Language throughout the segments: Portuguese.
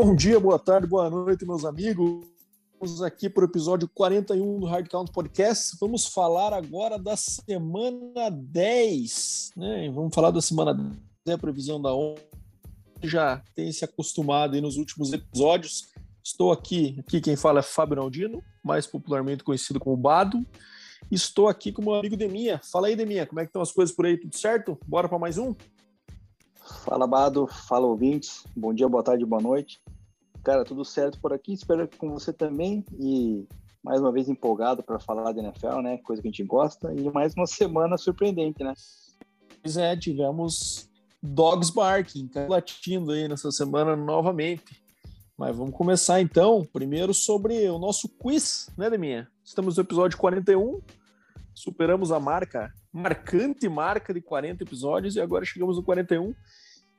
Bom dia, boa tarde, boa noite, meus amigos. Estamos aqui para o episódio 41 do Hard Count Podcast. Vamos falar agora da semana 10, né? Vamos falar da semana 10, a previsão da ONU. Já tem se acostumado aí nos últimos episódios. Estou aqui, aqui quem fala é Fábio Naldino, mais popularmente conhecido como Bado. Estou aqui com meu amigo Deminha. Fala aí, Deminha, como é que estão as coisas por aí? Tudo certo? Bora para mais um? Fala, Bado. Fala, ouvintes. Bom dia, boa tarde, boa noite. Cara, tudo certo por aqui. Espero que com você também. E mais uma vez empolgado para falar da NFL, né? Coisa que a gente gosta. E mais uma semana surpreendente, né? Pois é, tivemos Dogs Barking latindo aí nessa semana novamente. Mas vamos começar então, primeiro sobre o nosso quiz, né, Deminha? Estamos no episódio 41, superamos a marca, marcante marca de 40 episódios e agora chegamos no 41.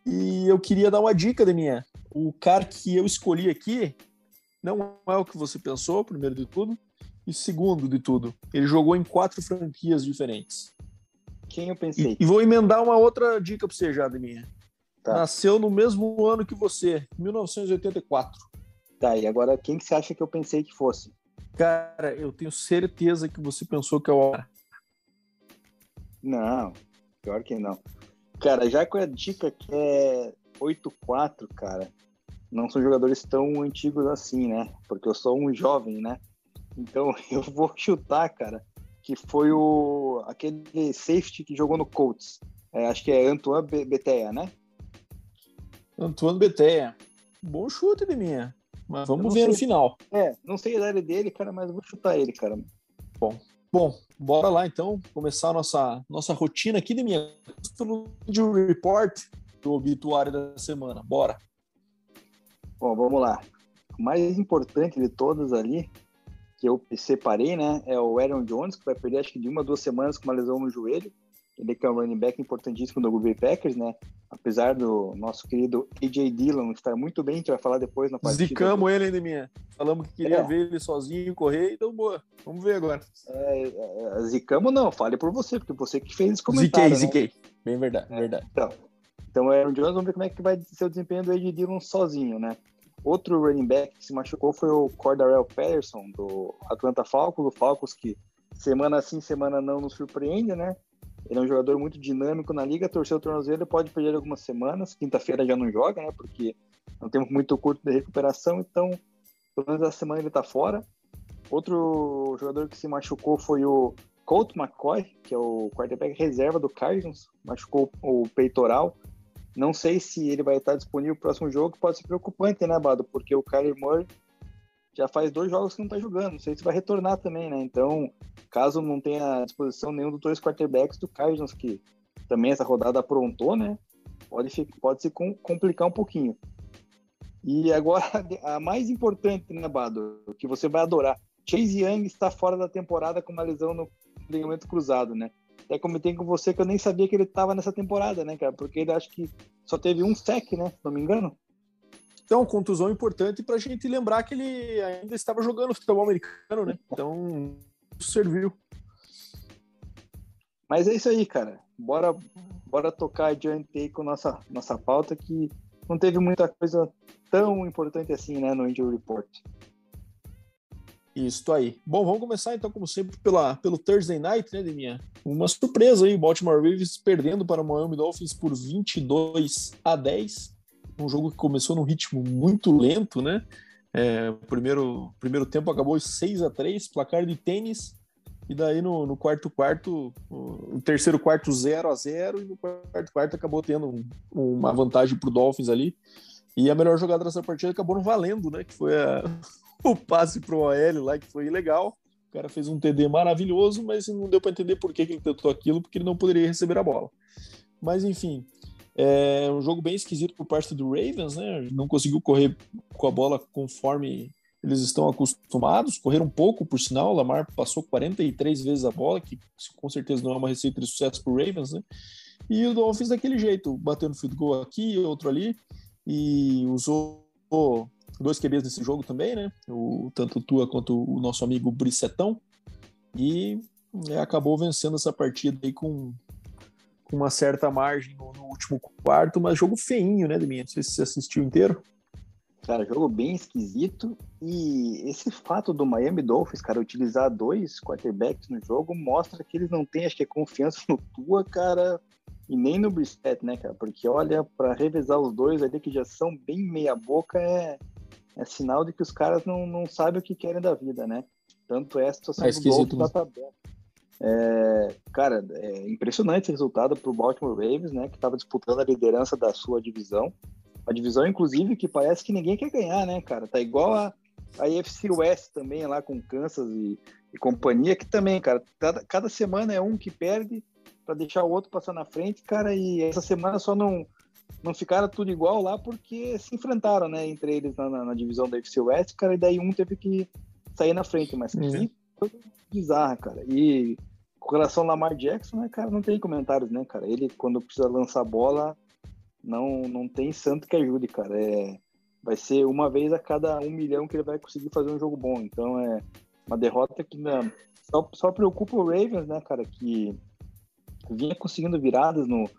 E eu queria dar uma dica, Deminha. O cara que eu escolhi aqui não é o que você pensou, primeiro de tudo, e segundo de tudo, ele jogou em quatro franquias diferentes. Quem eu pensei? E, e vou emendar uma outra dica para você já, Deminha. Tá. Nasceu no mesmo ano que você, 1984. Tá, e agora quem que você acha que eu pensei que fosse? Cara, eu tenho certeza que você pensou que é o Não, pior que não. Cara, já com a dica que é 8-4, cara, não são jogadores tão antigos assim, né? Porque eu sou um jovem, né? Então eu vou chutar, cara, que foi o aquele safety que jogou no Colts. É, acho que é Antoine Betea, né? Antoine Beteia. Bom chute de minha. Mas vamos ver sei, no final. É, não sei a idade dele, cara, mas vou chutar ele, cara. Bom, bom, bora lá então começar a nossa, nossa rotina aqui de minha de report do obituário da semana. Bora. Bom, vamos lá. O mais importante de todos ali, que eu separei, né, é o Aaron Jones, que vai perder acho que de uma, duas semanas com uma lesão no joelho. Ele que é um running back importantíssimo do Green Bay Packers, né? Apesar do nosso querido AJ Dillon estar muito bem, a gente vai falar depois na partida. Zicamos ele, hein, minha? Falamos que queria é. ver ele sozinho correr, então boa. Vamos ver agora. É, é, zicamos não, fale por você, porque você que fez esse comentário. Ziquei, né? ziquei. Bem verdade, é, verdade. Então, então Aaron Jones, vamos ver como é que vai ser o desempenho do AJ Dillon sozinho, né? Outro running back que se machucou foi o Cordarrelle Patterson, do Atlanta Falcons, do Falcons que semana sim, semana não nos surpreende, né? Ele é um jogador muito dinâmico na liga, torceu o tornozelo, pode perder algumas semanas. Quinta-feira já não joga, né? Porque é um tempo muito curto de recuperação, então pelo menos a semana ele tá fora. Outro jogador que se machucou foi o Colt McCoy, que é o quarterback reserva do Cardinals, machucou o peitoral. Não sei se ele vai estar disponível no próximo jogo, pode ser preocupante, né, Bado? Porque o Kyler Murray já faz dois jogos que não tá jogando. Não sei se vai retornar também, né? Então, caso não tenha à disposição nenhum dos dois quarterbacks do Cardinals, que também essa rodada aprontou, né? Pode, pode se complicar um pouquinho. E agora, a mais importante, né, Bado? Que você vai adorar. Chase Young está fora da temporada com uma lesão no ligamento cruzado, né? Até comentei com você que eu nem sabia que ele estava nessa temporada, né, cara? Porque ele acho que só teve um sec, né? Se não me engano. Então, contusão importante para a gente lembrar que ele ainda estava jogando futebol americano, né? Então, serviu. Mas é isso aí, cara. Bora, bora tocar adiante aí com nossa nossa pauta que não teve muita coisa tão importante assim, né, no Injury Report. Isso aí. Bom, vamos começar então, como sempre, pela, pelo Thursday Night, né, Deminha? Uma surpresa aí, Baltimore Ravens perdendo para o Miami Dolphins por 22 a 10 um jogo que começou num ritmo muito lento, né? É, o primeiro, primeiro tempo acabou 6 a 3 placar de tênis, e daí no, no quarto quarto, o terceiro quarto 0 a 0 e no quarto quarto acabou tendo um, uma vantagem para o Dolphins ali. E a melhor jogada dessa partida acabou não valendo, né? Que foi a, o passe pro OL lá, que foi legal. O cara fez um TD maravilhoso, mas não deu para entender por que, que ele tentou aquilo, porque ele não poderia receber a bola. Mas enfim, é um jogo bem esquisito por parte do Ravens, né? Não conseguiu correr com a bola conforme eles estão acostumados, correram um pouco, por sinal. O Lamar passou 43 vezes a bola, que com certeza não é uma receita de sucesso para o Ravens, né? E o Dolphins daquele jeito, batendo field goal aqui, outro ali, e usou dois QBs nesse jogo também, né? O, tanto o Tua quanto o nosso amigo Brissetão. E né, acabou vencendo essa partida aí com com uma certa margem no, no, último quarto, mas jogo feinho, né, Deminha? Não sei se você assistiu inteiro. Cara, jogo bem esquisito. E esse fato do Miami Dolphins, cara, utilizar dois quarterbacks no jogo mostra que eles não têm, acho que, confiança no Tua, cara, e nem no Brissett, né, cara? Porque olha, para revezar os dois ali que já são bem meia-boca, é, é sinal de que os caras não, não sabem o que querem da vida, né? Tanto é a situação é do Dolphins na tabela. É, cara, é impressionante esse resultado para o Baltimore Ravens, né? Que estava disputando a liderança da sua divisão. A divisão, inclusive, que parece que ninguém quer ganhar, né, cara? Tá igual a, a AFC West também, lá com Kansas e, e companhia, que também, cara, cada, cada semana é um que perde para deixar o outro passar na frente, cara, e essa semana só não, não ficaram tudo igual lá porque se enfrentaram, né, entre eles na, na, na divisão da AFC West, cara, e daí um teve que sair na frente, mas que coisa bizarra, cara. E ao Lamar Jackson, né, cara, não tem comentários, né, cara? Ele, quando precisa lançar bola, não, não tem santo que ajude, cara. É, vai ser uma vez a cada um milhão que ele vai conseguir fazer um jogo bom. Então é uma derrota que né, só, só preocupa o Ravens, né, cara, que vinha conseguindo viradas no,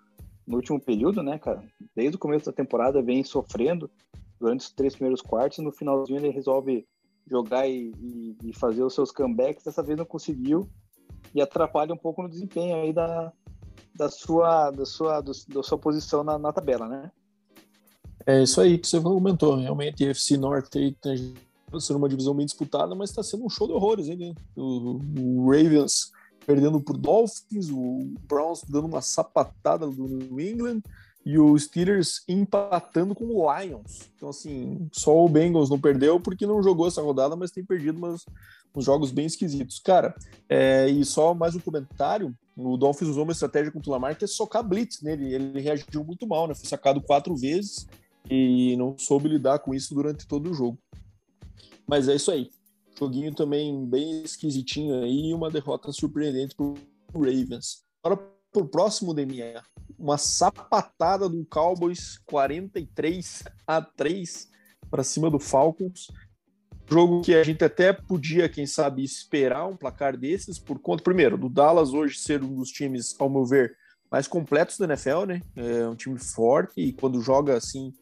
no último período, né, cara? Desde o começo da temporada vem sofrendo durante os três primeiros quartos. No finalzinho ele resolve jogar e, e, e fazer os seus comebacks. Dessa vez não conseguiu e atrapalha um pouco no desempenho aí da, da sua, da sua, do, da sua posição na, na, tabela, né? É isso aí que você comentou. Realmente, a FC Norte aí tá sendo uma divisão bem disputada, mas está sendo um show de horrores, hein? Né? O, o Ravens perdendo por Dolphins, o Browns dando uma sapatada do New England e o Steelers empatando com o Lions. Então, assim, só o Bengals não perdeu porque não jogou essa rodada, mas tem perdido umas, uns jogos bem esquisitos. Cara, é, e só mais um comentário: o Dolphins usou uma estratégia contra o Lamar que é socar blitz nele. Ele reagiu muito mal, né? Foi sacado quatro vezes e não soube lidar com isso durante todo o jogo. Mas é isso aí. Joguinho também bem esquisitinho aí e uma derrota surpreendente para o Ravens. Agora pro próximo, Deminha. Uma sapatada do Cowboys 43 a 3 para cima do Falcons. Jogo que a gente até podia, quem sabe, esperar um placar desses, por conta, primeiro, do Dallas hoje ser um dos times, ao meu ver, mais completos da NFL, né? É um time forte e quando joga assim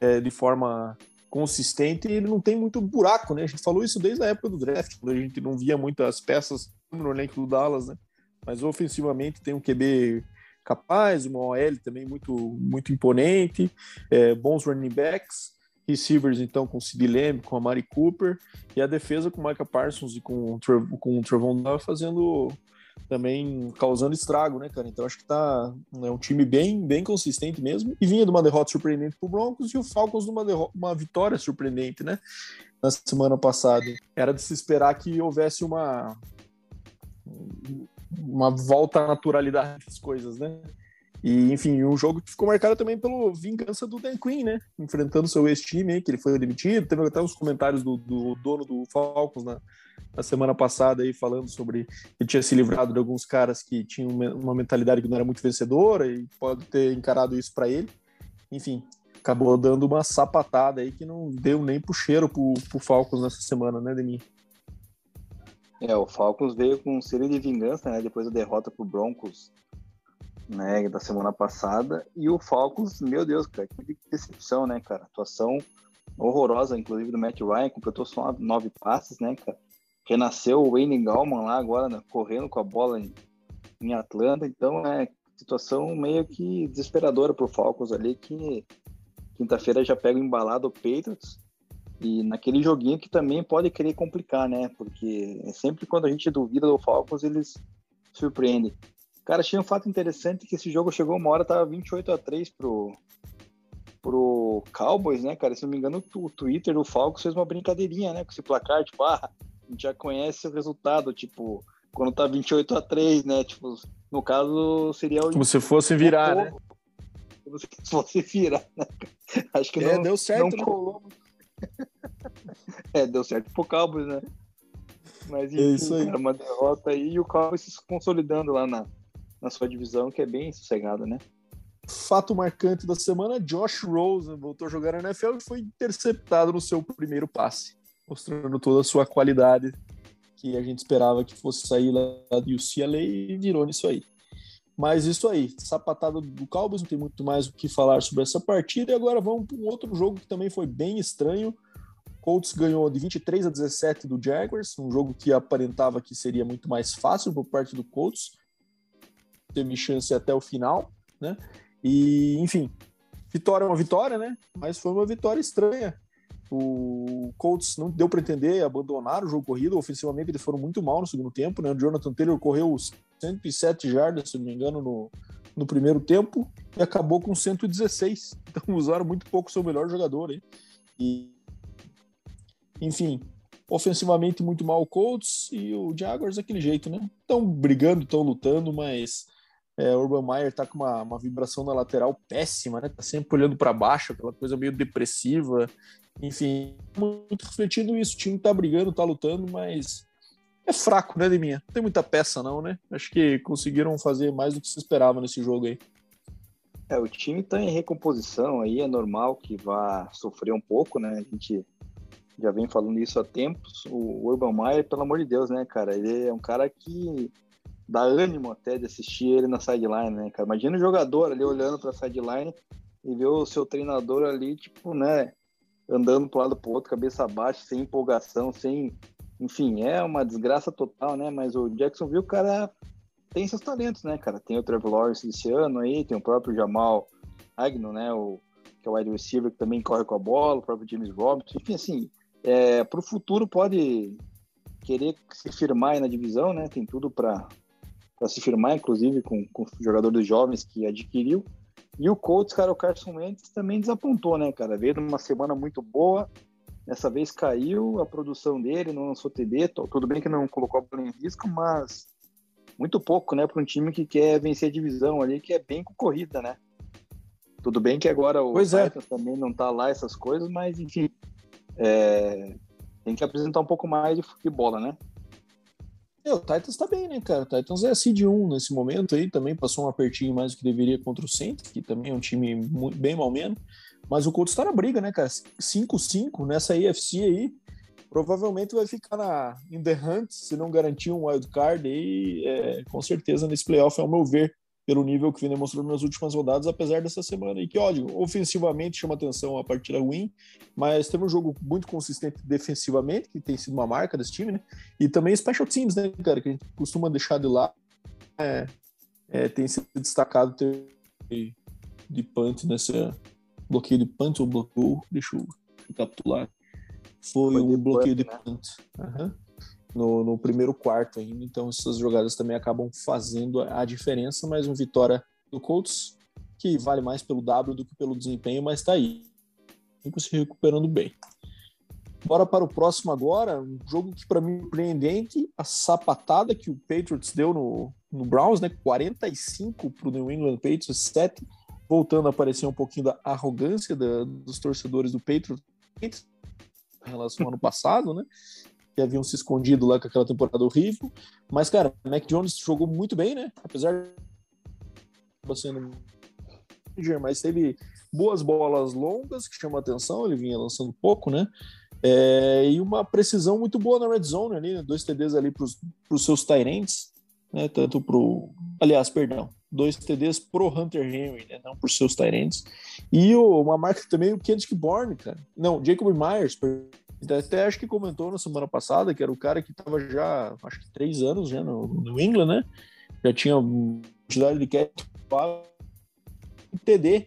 é, de forma consistente, ele não tem muito buraco, né? A gente falou isso desde a época do draft, quando a gente não via muitas peças no elenco do Dallas, né? Mas ofensivamente tem um QB capaz, uma OL também muito, muito imponente, é, bons running backs receivers, então, com Sid Lamb, com a Mari Cooper, e a defesa com o Micah Parsons e com o, com o Trevon fazendo também causando estrago, né, cara? Então acho que tá é um time bem, bem consistente mesmo. E vinha de uma derrota surpreendente pro Broncos e o Falcons de uma, uma vitória surpreendente, né? Na semana passada. Era de se esperar que houvesse uma uma volta à naturalidade das coisas, né? E, enfim, um jogo que ficou marcado também pela vingança do Dan Quinn, né? Enfrentando seu ex-time, que ele foi demitido. Teve até uns comentários do, do dono do Falcons na, na, semana passada aí falando sobre que tinha se livrado de alguns caras que tinham uma mentalidade que não era muito vencedora e pode ter encarado isso para ele. Enfim, acabou dando uma sapatada aí que não deu nem pro cheiro pro, pro Falcons nessa semana, né, Demi? É, o Falcons veio com um série de vingança, né? Depois da derrota pro Broncos né, da semana passada. E o Falcons, meu Deus, cara, que decepção, né, cara? Atuação horrorosa, inclusive, do Matt Ryan, completou só nove passes, né, cara? Renasceu o Wayne Gallman lá agora, né, correndo com a bola em, em Atlanta. Então, é situação meio que desesperadora pro Falcons ali, que quinta-feira já pega embalado o Patriots. E naquele joguinho que também pode querer complicar, né? Porque é sempre quando a gente duvida do Falcons, eles surpreendem. Cara, achei um fato interessante que esse jogo chegou uma hora, tava 28 a 3 pro, pro Cowboys, né, cara? Se não me engano, o Twitter do Falcons fez uma brincadeirinha, né, com esse placar, tipo, ah, a gente já conhece o resultado, tipo, quando tá 28 a 3, né? Tipo, no caso, seria o. Como se fosse virar, né? Como se fosse virar, né? Acho que é, não. deu certo, não colou. é, deu certo pro Cowboys, né? Mas é enfim, é isso aí. Cara, uma derrota aí e o Cowboys se consolidando lá na, na sua divisão, que é bem sossegada, né? Fato marcante da semana: Josh Rosen voltou a jogar na NFL e foi interceptado no seu primeiro passe, mostrando toda a sua qualidade que a gente esperava que fosse sair lá do UCLA e virou nisso aí. Mas isso aí, sapatada do Cowboys, não tem muito mais o que falar sobre essa partida. E agora vamos para um outro jogo que também foi bem estranho. Colts ganhou de 23 a 17 do Jaguars, um jogo que aparentava que seria muito mais fácil por parte do Colts. Teve chance até o final, né? E, enfim, vitória é uma vitória, né? Mas foi uma vitória estranha. O Colts não deu para entender, abandonaram o jogo corrido. Ofensivamente, eles foram muito mal no segundo tempo. Né? O Jonathan Taylor correu 107 jardas, se não me engano, no, no primeiro tempo e acabou com 116. Então usaram muito pouco seu melhor jogador. Hein? E, enfim, ofensivamente muito mal o Colts e o Jaguars daquele jeito, né? Estão brigando, estão lutando, mas é, Urban Meyer tá com uma, uma vibração na lateral péssima, né? Tá sempre olhando para baixo, aquela coisa meio depressiva. Enfim, muito refletindo isso. O time tá brigando, tá lutando, mas é fraco, né, Deminha? Não tem muita peça, não, né? Acho que conseguiram fazer mais do que se esperava nesse jogo aí. É, o time tá em recomposição aí, é normal que vá sofrer um pouco, né? A gente já vem falando isso há tempos. O Urban Meyer, pelo amor de Deus, né, cara? Ele é um cara que dá ânimo até de assistir ele na sideline, né, cara? Imagina o jogador ali olhando para a sideline e ver o seu treinador ali, tipo, né, andando para lado para outro, cabeça baixa, sem empolgação, sem. Enfim, é uma desgraça total, né? Mas o Jacksonville, o cara tem seus talentos, né, cara? Tem o Trevor Lawrence esse ano aí, tem o próprio Jamal Agnew, né? O, que é o wide receiver que também corre com a bola, o próprio James Robinson. Enfim, assim, é, para o futuro pode querer se firmar aí na divisão, né? Tem tudo para para se firmar, inclusive, com, com jogadores jovens que adquiriu. E o Colts, cara, o Carson Wentz também desapontou, né, cara? Veio numa semana muito boa, dessa vez caiu a produção dele, não lançou TD, tudo bem que não colocou a bola em risco, mas muito pouco, né, para um time que quer vencer a divisão ali, que é bem concorrida, né? Tudo bem que agora o pois é. também não tá lá essas coisas, mas enfim, é... tem que apresentar um pouco mais de futebol, né? É, o Titans tá bem, né, cara? O Titans é seed 1 nesse momento aí, também passou um apertinho mais do que deveria contra o Saints, que também é um time muito, bem mal menos. Mas o Colts tá na briga, né, cara? 5-5 nessa AFC aí. Provavelmente vai ficar na in the hunt, se não garantir um wild card aí, é, com certeza nesse playoff, ao meu ver pelo nível que vem demonstrando nas últimas rodadas, apesar dessa semana. E que, ódio, ofensivamente chama atenção a partida ruim, mas teve um jogo muito consistente defensivamente, que tem sido uma marca desse time, né? E também special teams, né, cara, que a gente costuma deixar de lá. É, é, tem sido destacado ter de punt nessa bloqueio de punt ou bloqueio, deixa eu recapitular. Foi, Foi um bloqueio de punt. Né? Uhum no, no, primeiro quarto ainda. Então, essas jogadas também acabam fazendo a diferença. Mas uma vitória do Colts que vale mais pelo W do que pelo desempenho, mas está aí. Sempre se recuperando bem. Bora para o próximo agora, um jogo que para mim é surpreendente, a sapatada que o Patriots deu no, no Browns, né? 45 para o New England Patriots, 7, voltando a aparecer um pouquinho da arrogância da, dos torcedores do Patriots em relação ao ano passado, né? Que haviam se escondido lá com aquela temporada horrível. Mas, cara, Mac Jones jogou muito bem, né? Apesar de sendo mas teve boas bolas longas que chamam a atenção, ele vinha lançando pouco, né? É, e uma precisão muito boa na red zone ali, né? dois TDs ali para os seus Tyrants, né? Tanto pro, aliás, perdão, dois TDs pro Hunter Henry, né? Não por seus Tyrants. E o, uma marca também o Kendrick Bourne, cara. Não, Jacob Myers, até acho que comentou na semana passada que era o cara que estava já, acho que três anos já no, no England, né? Já tinha quantidade de catch TD.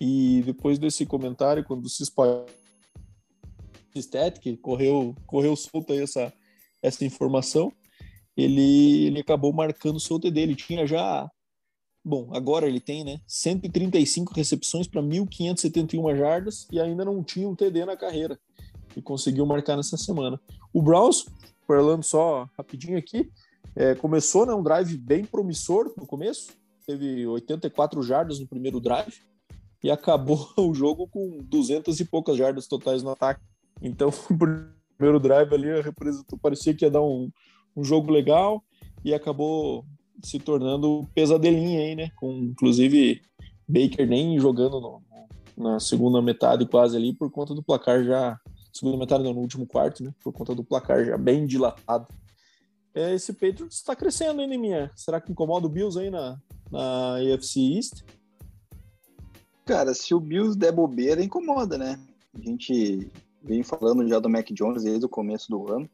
E depois desse comentário, quando se espalhou que correu, correu solta essa, essa informação, ele, ele acabou marcando o seu TD. Ele tinha já. Bom, agora ele tem, né? 135 recepções para 1.571 jardas e ainda não tinha um TD na carreira e conseguiu marcar nessa semana. O Browns, falando só rapidinho aqui, é, começou né, um drive bem promissor no começo, teve 84 jardas no primeiro drive e acabou o jogo com 200 e poucas jardas totais no ataque. Então, o primeiro drive ali parecia que ia dar um, um jogo legal e acabou se tornando pesadelinha aí, né? Com inclusive Baker nem jogando no, na segunda metade quase ali por conta do placar já segunda metade, não, no último quarto, né? Por conta do placar já bem dilatado. É, esse Patriots está crescendo ainda, minha. Será que incomoda o Bills aí na, na AFC East. Cara, se o Bills der bobeira, incomoda, né? A gente vem falando já do Mac Jones desde o começo do ano.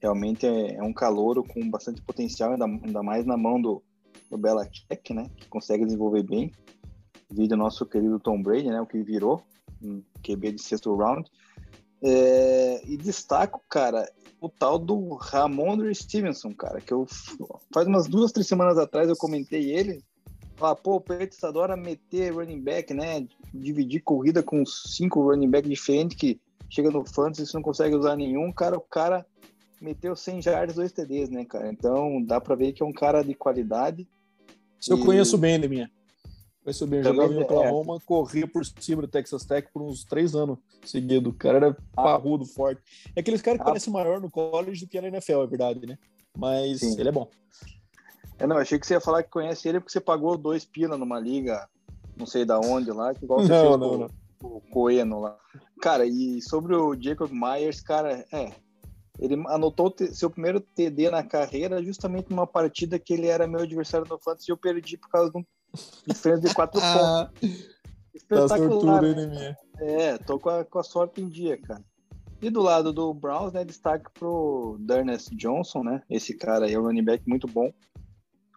Realmente é, é um calouro com bastante potencial, ainda, ainda mais na mão do, do Belichick, né? Que consegue desenvolver bem. Vídeo nosso querido Tom Brady, né? O que virou, um QB de sexto round. É, e destaco, cara, o tal do Ramondre Stevenson, cara, que eu faz umas duas, três semanas atrás eu comentei ele. Falar, pô, o Patriots adora meter running back, né? Dividir corrida com cinco running back diferentes que chega no fantasy e não consegue usar nenhum, cara, o cara meteu 100 jardas, dois TDs, né, cara? Então dá para ver que é um cara de qualidade. Se e... eu conheço bem, minha. Conheço bem, jogava em é. Oklahoma, é. corria por cima do Texas Tech por uns três anos seguidos. O cara era ah. parrudo, forte. É aqueles caras que ah. parecem maior no college do que na NFL, é verdade, né? Mas Sim. ele é bom. É, não, achei que você ia falar que conhece ele porque você pagou dois pila numa liga, não sei da onde lá, igual você não, fez não, com, não. o Coeno lá. Cara, e sobre o Jacob Myers, cara, é, ele anotou seu primeiro TD na carreira justamente numa partida que ele era meu adversário no Fantasy e eu perdi por causa de um diferença de quatro ah, pontos. Espetacular. Tá né? É, tô com a, com a sorte em dia, cara. E do lado do Browns, né, destaque pro Dernest Johnson, né? Esse cara aí é um running back muito bom.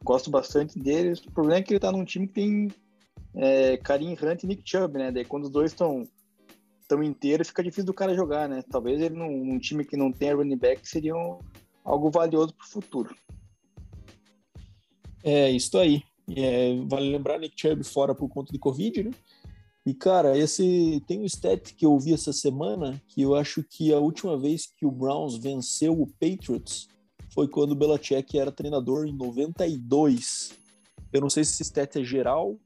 Gosto bastante dele. O problema é que ele tá num time que tem é, Karim Hunt e Nick Chubb, né? Daí quando os dois estão tão inteiros, fica difícil do cara jogar, né? Talvez ele num, num time que não tem running back seria um, algo valioso pro futuro. É, isso aí. É, vale lembrar Nick Chubb fora por conta de Covid, né? E, cara, esse tem um stat que eu vi essa semana que eu acho que a última vez que o Browns venceu o Patriots foi quando o Belichick era treinador em 92. Eu não sei se esse stat é geral,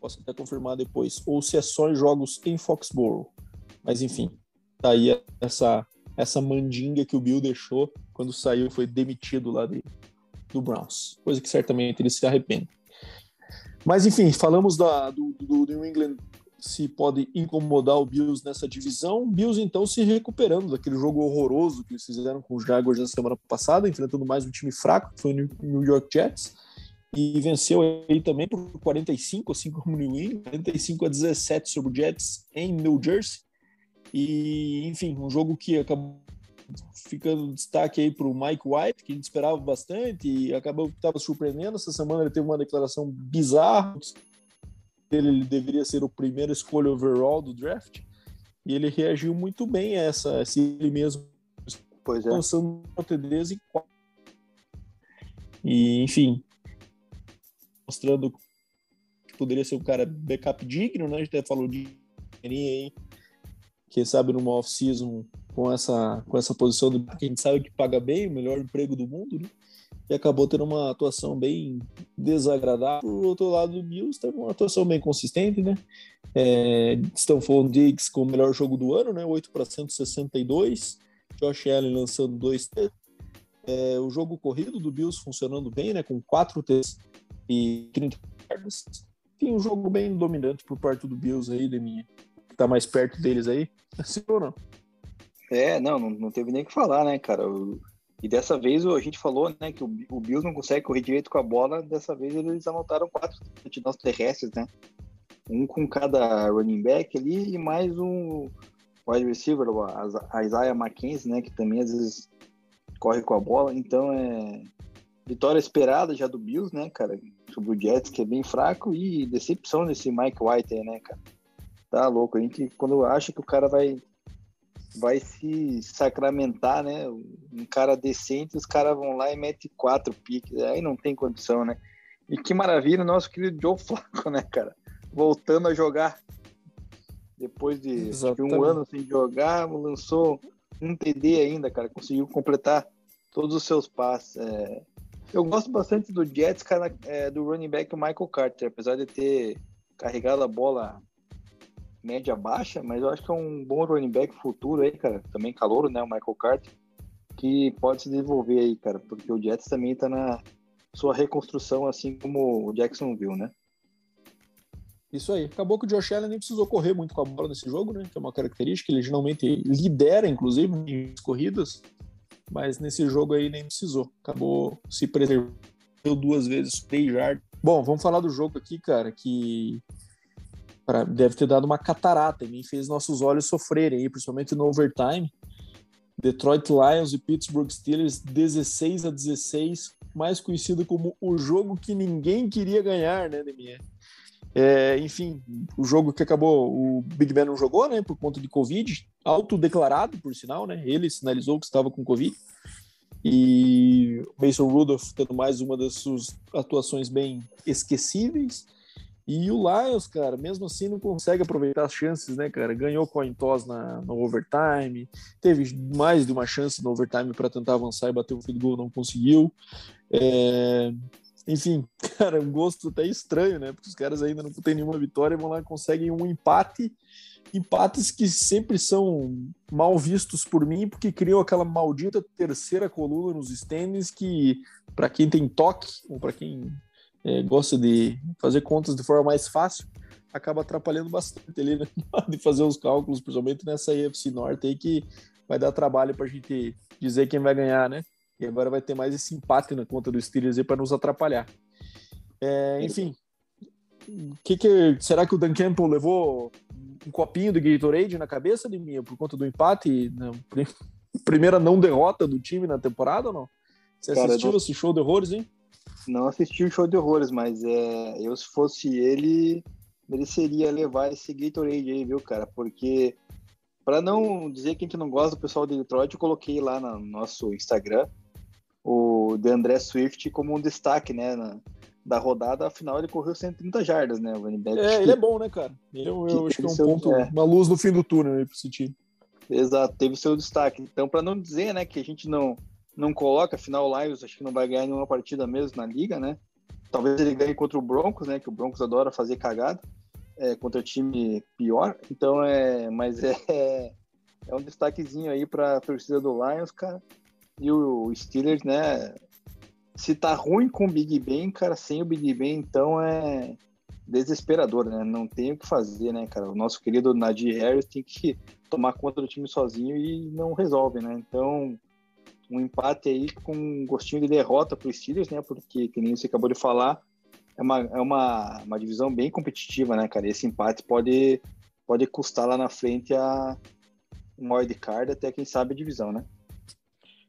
posso até confirmar depois, ou se é só em jogos em Foxborough. Mas enfim, tá aí essa, essa mandinga que o Bill deixou quando saiu, foi demitido lá de, do Browns. Coisa que certamente ele se arrepende. Mas enfim, falamos da, do, do New England se pode incomodar o Bills nessa divisão. Bills então se recuperando daquele jogo horroroso que eles fizeram com os Jaguars na semana passada, enfrentando mais um time fraco, que foi o New York Jets, e venceu aí também por 45, assim como o New England, 45 a 17 sobre o Jets em New Jersey. E, enfim, um jogo que acabou ficando destaque aí para o Mike White, que a gente esperava bastante e acabou que estava surpreendendo. Essa semana ele teve uma declaração bizarra. Ele deveria ser o primeiro escolha overall do draft. E ele reagiu muito bem a essa, se ele mesmo pois é. lançando TDs e E, enfim, mostrando que poderia ser um cara backup digno, né? A gente até falou de aí quem sabe numa off-season com essa, com essa posição do que a gente sabe que paga bem, o melhor emprego do mundo, né? E acabou tendo uma atuação bem desagradável. Por outro lado, o Bills teve uma atuação bem consistente, né? É, Stanford Diggs com o melhor jogo do ano, né? 8 para 162. Josh Allen lançando dois é, o jogo corrido do Bills funcionando bem, né? Com 4 T's e 30 yardas. Tem um jogo bem dominante por parte do Bills aí, de minha tá mais perto deles aí? Sim ou não? É, não, não, teve nem o que falar, né, cara? E dessa vez a gente falou, né, que o, o Bills não consegue correr direito com a bola. Dessa vez eles anotaram quatro touchdowns terrestres, né? Um com cada running back ali e mais um wide receiver, a Isaiah McKenzie, né, que também às vezes corre com a bola. Então é vitória esperada já do Bills, né, cara, sobre o Jets, que é bem fraco, e decepção desse Mike White aí, né, cara. Tá louco. A gente, quando acha que o cara vai vai se sacramentar, né? Um cara decente, os caras vão lá e metem quatro piques. Aí não tem condição, né? E que maravilha, nosso querido Joe Flacco, né, cara? Voltando a jogar. Depois de um ano sem jogar, lançou um TD ainda, cara. Conseguiu completar todos os seus passes. É... Eu gosto bastante do Jets, cara, é, do running back Michael Carter, apesar de ter carregado a bola média baixa, mas eu acho que é um bom running back futuro aí, cara. Também calouro, né? O Michael Carter, que pode se desenvolver aí, cara, porque o Jets também tá na sua reconstrução, assim como o Jacksonville, né? Isso aí. Acabou que o Josh Allen nem precisou correr muito com a bola nesse jogo, né? Que é uma característica. Ele geralmente lidera, inclusive, em corridas, mas nesse jogo aí nem precisou. Acabou se preservando duas vezes, Bom, vamos falar do jogo aqui, cara, que pra, deve ter dado uma catarata e me fez nossos olhos sofrerem, principalmente no overtime. Detroit Lions e Pittsburgh Steelers 16 a 16, mais conhecido como o jogo que ninguém queria ganhar, né, Deminha? É, enfim, o jogo que acabou, o Big Ben não jogou, né, por conta de Covid, autodeclarado, por sinal, né, ele sinalizou que estava com Covid, e Mason Rudolph tendo mais uma das suas atuações bem esquecíveis, e o Lions, cara, mesmo assim não consegue aproveitar as chances, né, cara? Ganhou coin toss na, no overtime, teve mais de uma chance no overtime para tentar avançar e bater o field goal, não conseguiu. É... Enfim, cara, um gosto até estranho, né? Porque os caras ainda não têm nenhuma vitória, vão lá conseguem um empate. Empates que sempre são mal vistos por mim, porque criam aquela maldita terceira coluna nos standings que, para quem tem toque, ou para quem é, gosta de fazer contas de forma mais fácil, acaba atrapalhando bastante ali, né? de fazer os cálculos, principalmente nessa EFC Norte aí, que vai dar trabalho para a gente dizer quem vai ganhar, né? E agora vai ter mais esse empate na conta do Steelers aí para nos atrapalhar. É, enfim, que que, será que o Dan Campbell levou um copinho de Gatorade na cabeça de mim por conta do empate? Na primeira não derrota do time na temporada ou não? Você Cara, assistiu não... esse show de horrores, hein? Não assisti o show de horrores, mas é, eu, se fosse ele, mereceria levar esse Gatorade aí, viu, cara? Porque, para não dizer que a gente não gosta do pessoal de Detroit, eu coloquei lá no nosso Instagram o de André Swift como um destaque, né? Na, da rodada, afinal ele correu 130 jardas, né? O back. É, ele é bom, né, cara? Eu, eu acho que é um seu, ponto, é. uma luz no fim do túnel aí pro esse time. Exato, teve seu destaque. Então, para não dizer, né, que a gente não não coloca, afinal o Lions acho que não vai ganhar nenhuma partida mesmo na liga, né? Talvez ele ganhe contra o Broncos, né? Que o Broncos adora fazer cagada é, contra time pior. Então é, mas é, é um destaquezinho aí para torcida do Lions, cara. E o Steelers, né? Se tá ruim com o Big Ben, cara, sem o Big Ben, então é desesperador, né? Não tem o que fazer, né, cara? O nosso querido Nadir Harris tem que tomar conta do time sozinho e não resolve, né? Então, um empate aí com um gostinho de derrota para os Steelers, né? Porque, que nem você acabou de falar, é uma, é uma, uma divisão bem competitiva, né, cara? Esse empate pode, pode custar lá na frente a um wildcard até, quem sabe, a divisão, né?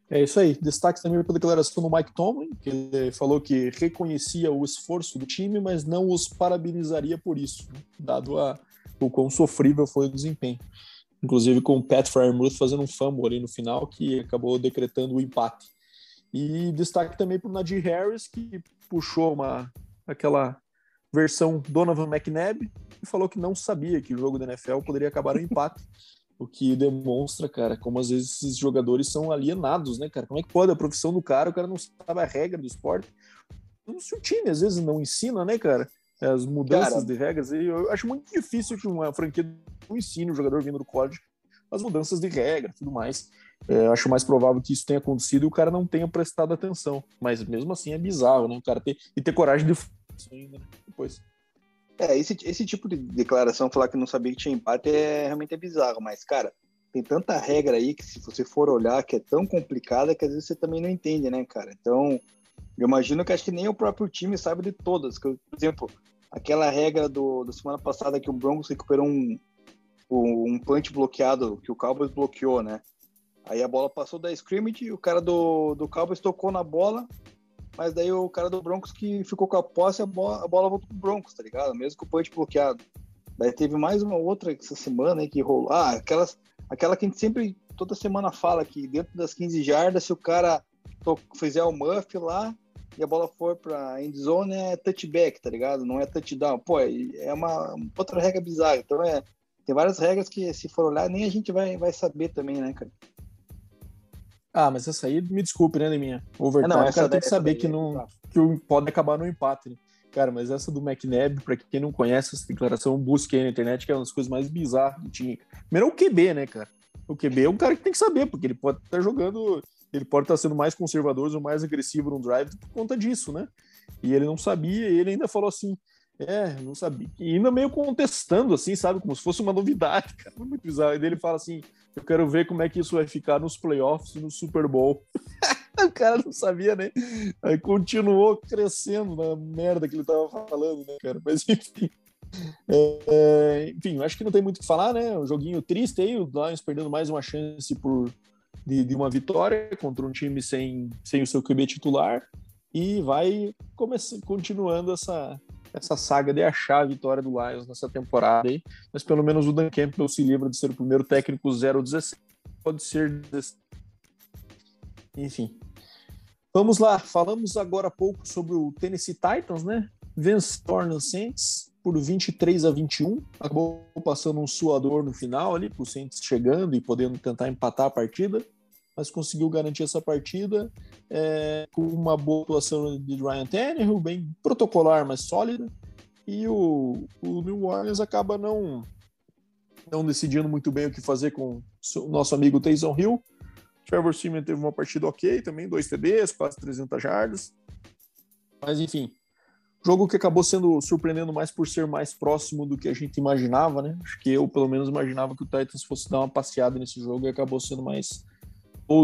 É isso aí. Destaque também para a declaração do Mike Tomlin, que ele falou que reconhecia o esforço do time, mas não os parabenizaria por isso, né? dado a, o quão sofrível foi o desempenho inclusive com o Pat Fryermuth fazendo um fumble ali no final que acabou decretando o empate. E destaque também para o Nadir Harris, que puxou uma, aquela versão Donovan McNabb e falou que não sabia que o jogo da NFL poderia acabar no empate. o que demonstra, cara, como às vezes esses jogadores são alienados, né, cara? Como é que pode a profissão do cara, o cara não sabe a regra do esporte? Se o time às vezes não ensina, né, cara? As mudanças cara, de regras, eu acho muito difícil que uma franquia não ensine o jogador vindo do college as mudanças de regra tudo mais. É, acho mais provável que isso tenha acontecido e o cara não tenha prestado atenção. Mas mesmo assim é bizarro, né? O cara ter, e ter coragem de isso ainda, né? Depois. É, esse, esse tipo de declaração, falar que não sabia que tinha empate, é realmente é bizarro, mas, cara, tem tanta regra aí que se você for olhar que é tão complicada que às vezes você também não entende, né, cara? Então, eu imagino que acho que nem o próprio time sabe de todas. Que, por exemplo, aquela regra do, da semana passada que o Broncos recuperou um, um punch bloqueado que o Cowboys bloqueou, né? Aí a bola passou da scrimmage, o cara do, do Cowboys tocou na bola, mas daí o cara do Broncos que ficou com a posse, a bola, a bola voltou pro Broncos, tá ligado? Mesmo com o punch bloqueado. Daí teve mais uma outra essa semana aí que rolou. Ah, aquelas, aquela que a gente sempre, toda semana fala que dentro das 15 jardas, se o cara fizer o muff lá e a bola for pra end zone, é touchback, tá ligado? Não é touchdown. Pô, é, é uma outra regra bizarra. Então é tem várias regras que, se for olhar, nem a gente vai, vai saber também, né, cara? Ah, mas essa aí, me desculpe, né, minha Overtime, ah, não, o cara tem que saber que, não, que pode acabar no empate, né? Cara, mas essa do McNabb, pra quem não conhece essa declaração, busque aí na internet, que é uma das coisas mais bizarras que tinha. Primeiro o QB, né, cara? O QB é um cara que tem que saber, porque ele pode estar jogando, ele pode estar sendo mais conservador ou mais agressivo no drive por conta disso, né? E ele não sabia, e ele ainda falou assim: é, não sabia. E ainda meio contestando, assim, sabe? Como se fosse uma novidade, cara. Muito bizarro. E ele fala assim: eu quero ver como é que isso vai ficar nos playoffs no Super Bowl. o cara não sabia, né? Aí continuou crescendo na merda que ele tava falando, né, cara? Mas enfim. É, é, enfim, acho que não tem muito o que falar, né? Um joguinho triste aí, o Lions perdendo mais uma chance por, de, de, uma vitória contra um time sem, sem o seu QB titular e vai começando, continuando essa, essa saga de achar a vitória do Lions nessa temporada aí. Mas pelo menos o Dan Campbell se livra de ser o primeiro técnico 0-16. Pode ser. Enfim. Vamos lá, falamos agora há pouco sobre o Tennessee Titans, né? Vence Orlando Saints por 23 a 21. Acabou passando um suador no final ali, pro Saints chegando e podendo tentar empatar a partida mas conseguiu garantir essa partida é, com uma boa atuação de Ryan Tannehill, bem protocolar, mas sólida. E o, o New Orleans acaba não, não decidindo muito bem o que fazer com o nosso amigo Taysom Hill. Trevor Simeon teve uma partida ok também, dois TDs, quase 300 jardas. Mas enfim, jogo que acabou sendo surpreendendo mais por ser mais próximo do que a gente imaginava, né? Acho que eu, pelo menos, imaginava que o Titans fosse dar uma passeada nesse jogo e acabou sendo mais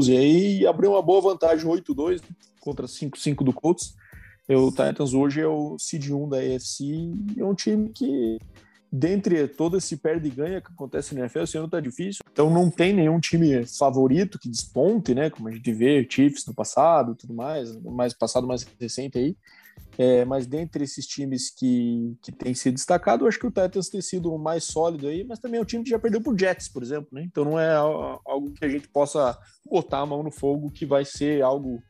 e aí abriu uma boa vantagem 8-2 contra 5-5 do Colts. O Titans hoje é o seed 1 da AFC e é um time que, dentre todo esse perde e ganha que acontece na NFL, esse ano tá difícil. Então não tem nenhum time favorito que desponte, né? Como a gente vê, Chiefs no passado tudo mais, mais passado mais recente aí. É, mas dentre esses times que, que tem se destacado, eu acho que o Titans tem sido o mais sólido aí, mas também é um time que já perdeu por Jets, por exemplo, né? Então não é algo que a gente possa botar a mão no fogo que vai ser algo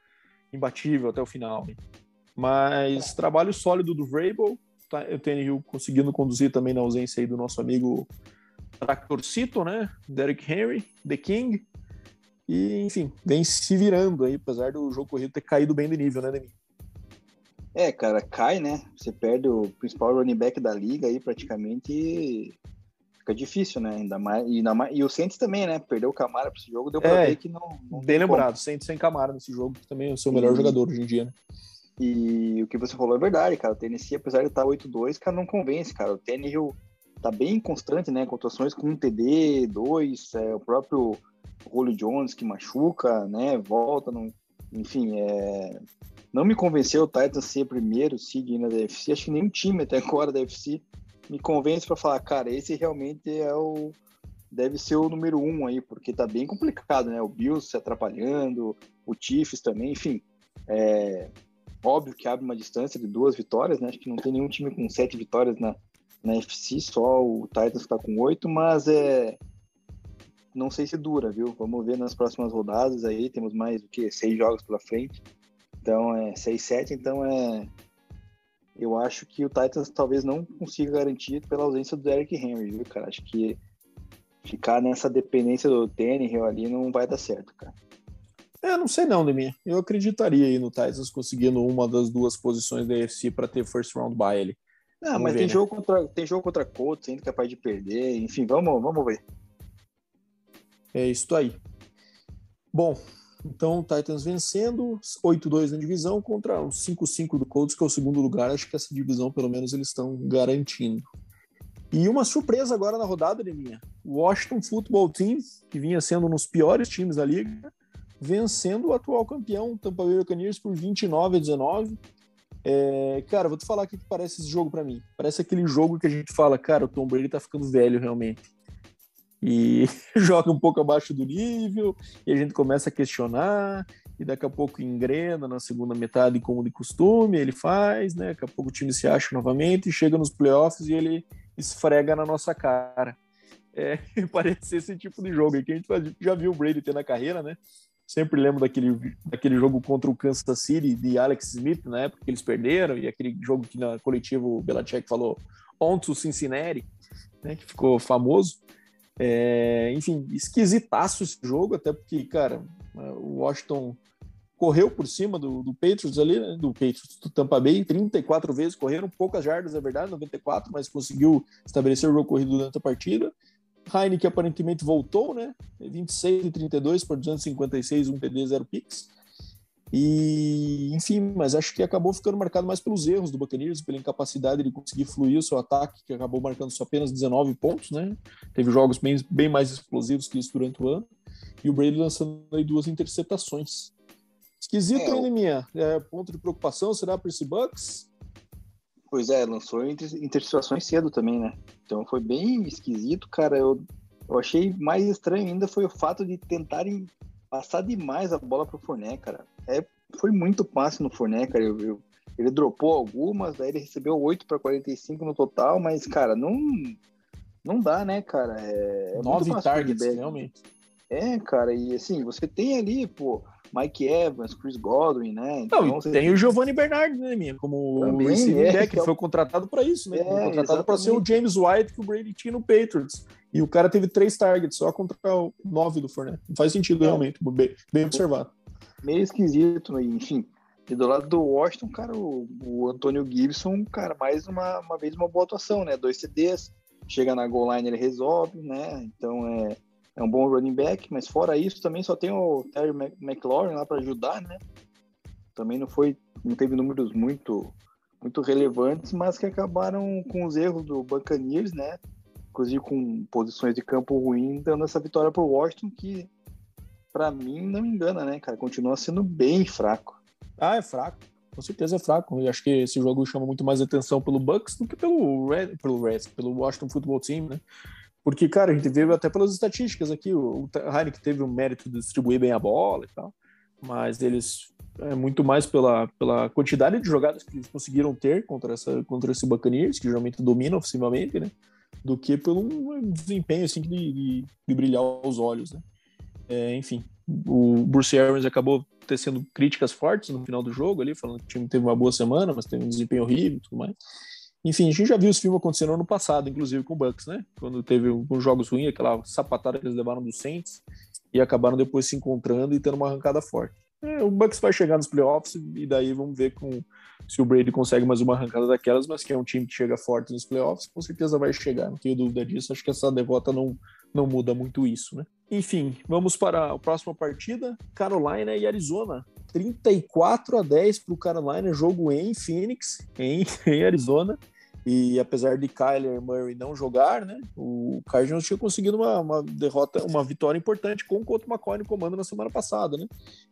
imbatível até o final. Né? Mas trabalho sólido do Vrabel, tá, o Tannehill conseguindo conduzir também na ausência aí do nosso amigo Tractorcito, né? Derrick Henry, The King. E, enfim, vem se virando aí, apesar do jogo corrido ter caído bem de nível, né, Demi? É, cara, cai, né? Você perde o principal running back da liga aí praticamente e fica difícil, né? Ainda mais, e, ainda mais, e o Saints também, né? Perdeu o Camara para esse jogo, deu pra é, ver que não. não bem lembrado, como. Saints sem Camara nesse jogo, que também é o seu melhor e, jogador hoje em dia, né? E o que você falou é verdade, cara. O Tennessee, apesar de estar 8-2, cara, não convence, cara. O Tannehill tá bem constante, né? Contuações com um TD, dois, é, o próprio Julio Jones que machuca, né? Volta, não... enfim, é não me convenceu o Titans ser primeiro seed na DFC. Acho que nenhum time até agora da UFC me convence para falar, cara, esse realmente é o deve ser o número um aí, porque tá bem complicado, né? O Bills se atrapalhando, o Chiefs também, enfim. É óbvio que abre uma distância de duas vitórias, né? Acho que não tem nenhum time com sete vitórias na, na FC, só o Titans está com oito, mas é não sei se dura, viu? Vamos ver nas próximas rodadas aí, temos mais o que seis jogos pela frente. Então é 6-7, então é. Eu acho que o Titans talvez não consiga garantir pela ausência do Derrick Henry, viu, cara? Acho que ficar nessa dependência do Tannehill ali não vai dar certo, cara. É, não sei não, Demi. Eu acreditaria aí no Titans conseguindo uma das duas posições da AFC para ter first round bye ali. Não, vamos mas ver, tem, né? jogo contra, tem jogo contra Colts ainda capaz de perder. Enfim, vamos, vamos ver. É isso aí. Bom, então, Titans vencendo, 8-2 na divisão contra o 5-5 do Colts, que é o segundo lugar. Acho que essa divisão, pelo menos, eles estão garantindo. E uma surpresa agora na rodada, Neminha. O Washington Football Team, que vinha sendo um dos piores times da liga, vencendo o atual campeão, Tampa Bay Buccaneers, por 29 a 19. É, cara, vou te falar o que parece esse jogo para mim. Parece aquele jogo que a gente fala, cara, o Tom Brady tá ficando velho realmente e joga um pouco abaixo do nível, e a gente começa a questionar, e daqui a pouco engrena na segunda metade, como de costume, ele faz, né? Daqui a pouco o time se acha novamente, chega nos playoffs e ele esfrega na nossa cara. É, parece esse tipo de jogo que a gente já viu o Brady ter na carreira, né? Sempre lembro daquele, daquele jogo contra o Kansas City de Alex Smith, na época que eles perderam, e aquele jogo que na coletiva o Belichick falou on to Cincinnati, né, que ficou famoso. É, enfim, esquisitaço esse jogo, até porque, cara, o Washington correu por cima do, do Patriots ali, né, do Patriots, do Tampa Bay, 34 vezes, correram poucas jardas, é verdade, 94, mas conseguiu estabelecer o jogo corrido durante a partida. Heineken aparentemente voltou, né? 26 e 32 por 256, um TD, 0 picks. E, enfim, mas acho que acabou ficando marcado mais pelos erros do Buccaneers, pela incapacidade de conseguir fluir o seu ataque, que acabou marcando só apenas 19 pontos, né? Teve jogos bem, bem mais explosivos que isso durante o ano. E o Brady lançando aí duas interceptações. Esquisito é, minha. É, ponto de preocupação será para esse Bucks? Pois é, lançou interceptações cedo também, né? Então foi bem esquisito, cara. Eu, eu achei mais estranho ainda foi o fato de tentarem passar demais a bola pro Fournet, cara. É, foi muito passe no Fournet, cara. Eu, eu, ele dropou algumas, daí ele recebeu 8 para 45 no total, mas, cara, não não dá, né, cara? É, é Nove targets, realmente. É, cara, e assim, você tem ali, pô, Mike Evans, Chris Godwin, né? Então, não, tem tem o Giovanni Bernard, né, minha? Como Também, é, back, que é foi contratado para isso, né? É, foi contratado para ser o James White que o Brady tinha no Patriots. E o cara teve três targets só contra o nove do Fournette. Não faz sentido, é. realmente. Bem, bem observado. Meio esquisito, enfim. E do lado do Washington, cara, o, o Antônio Gibson, cara, mais uma, uma vez uma boa atuação, né? Dois CDs, chega na goal line, ele resolve, né? Então é, é um bom running back, mas fora isso também só tem o Terry McLaurin lá para ajudar, né? Também não foi, não teve números muito muito relevantes, mas que acabaram com os erros do Buccaneers, né? Inclusive com posições de campo ruim, dando essa vitória para o Washington, que para mim não engana, né, cara? Continua sendo bem fraco. Ah, é fraco. Com certeza é fraco. Eu acho que esse jogo chama muito mais atenção pelo Bucks do que pelo Red, pelo Reds, pelo Washington Football Team, né? Porque, cara, a gente vê até pelas estatísticas aqui, o Heineken teve o mérito de distribuir bem a bola e tal, mas eles é muito mais pela, pela quantidade de jogadas que eles conseguiram ter contra, essa, contra esse Buccaneers, que geralmente domina ofensivamente, né? Do que pelo um desempenho assim de, de, de brilhar os olhos, né? É, enfim, o Bruce Arians acabou tecendo críticas fortes no final do jogo ali, falando que o time teve uma boa semana, mas teve um desempenho horrível e tudo mais. Enfim, a gente já viu esse filme acontecendo ano passado, inclusive com o Bucks, né? Quando teve alguns jogos ruins, aquela sapatada que eles levaram do Saints e acabaram depois se encontrando e tendo uma arrancada forte. É, o Bucks vai chegar nos playoffs e daí vamos ver com, se o Brady consegue mais uma arrancada daquelas, mas que é um time que chega forte nos playoffs, com certeza vai chegar, não tenho dúvida disso. Acho que essa derrota não, não muda muito isso, né? Enfim, vamos para a próxima partida: Carolina e Arizona. 34 a 10 para o Carolina, jogo em Phoenix, em, em Arizona. E apesar de Kyler Murray não jogar, né, o Cardinals tinha conseguido uma, uma derrota, uma vitória importante com o Couto McCoy no comando na semana passada, né?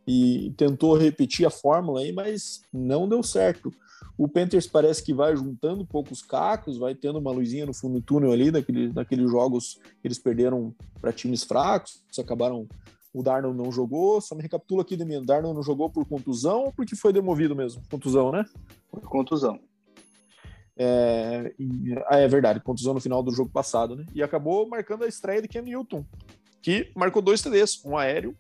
E tentou repetir a fórmula aí, mas não deu certo. O Panthers parece que vai juntando poucos cacos, vai tendo uma luzinha no fundo do túnel ali, daquele, daqueles jogos que eles perderam para times fracos, acabaram. O Darnold não jogou, só me recapitula aqui, Demir. O Darnold não jogou por contusão ou porque foi demovido mesmo? Contusão, né? Por contusão. É, ah, é verdade, contusão no final do jogo passado, né? E acabou marcando a estreia de Ken Newton, que marcou dois TDs, um aéreo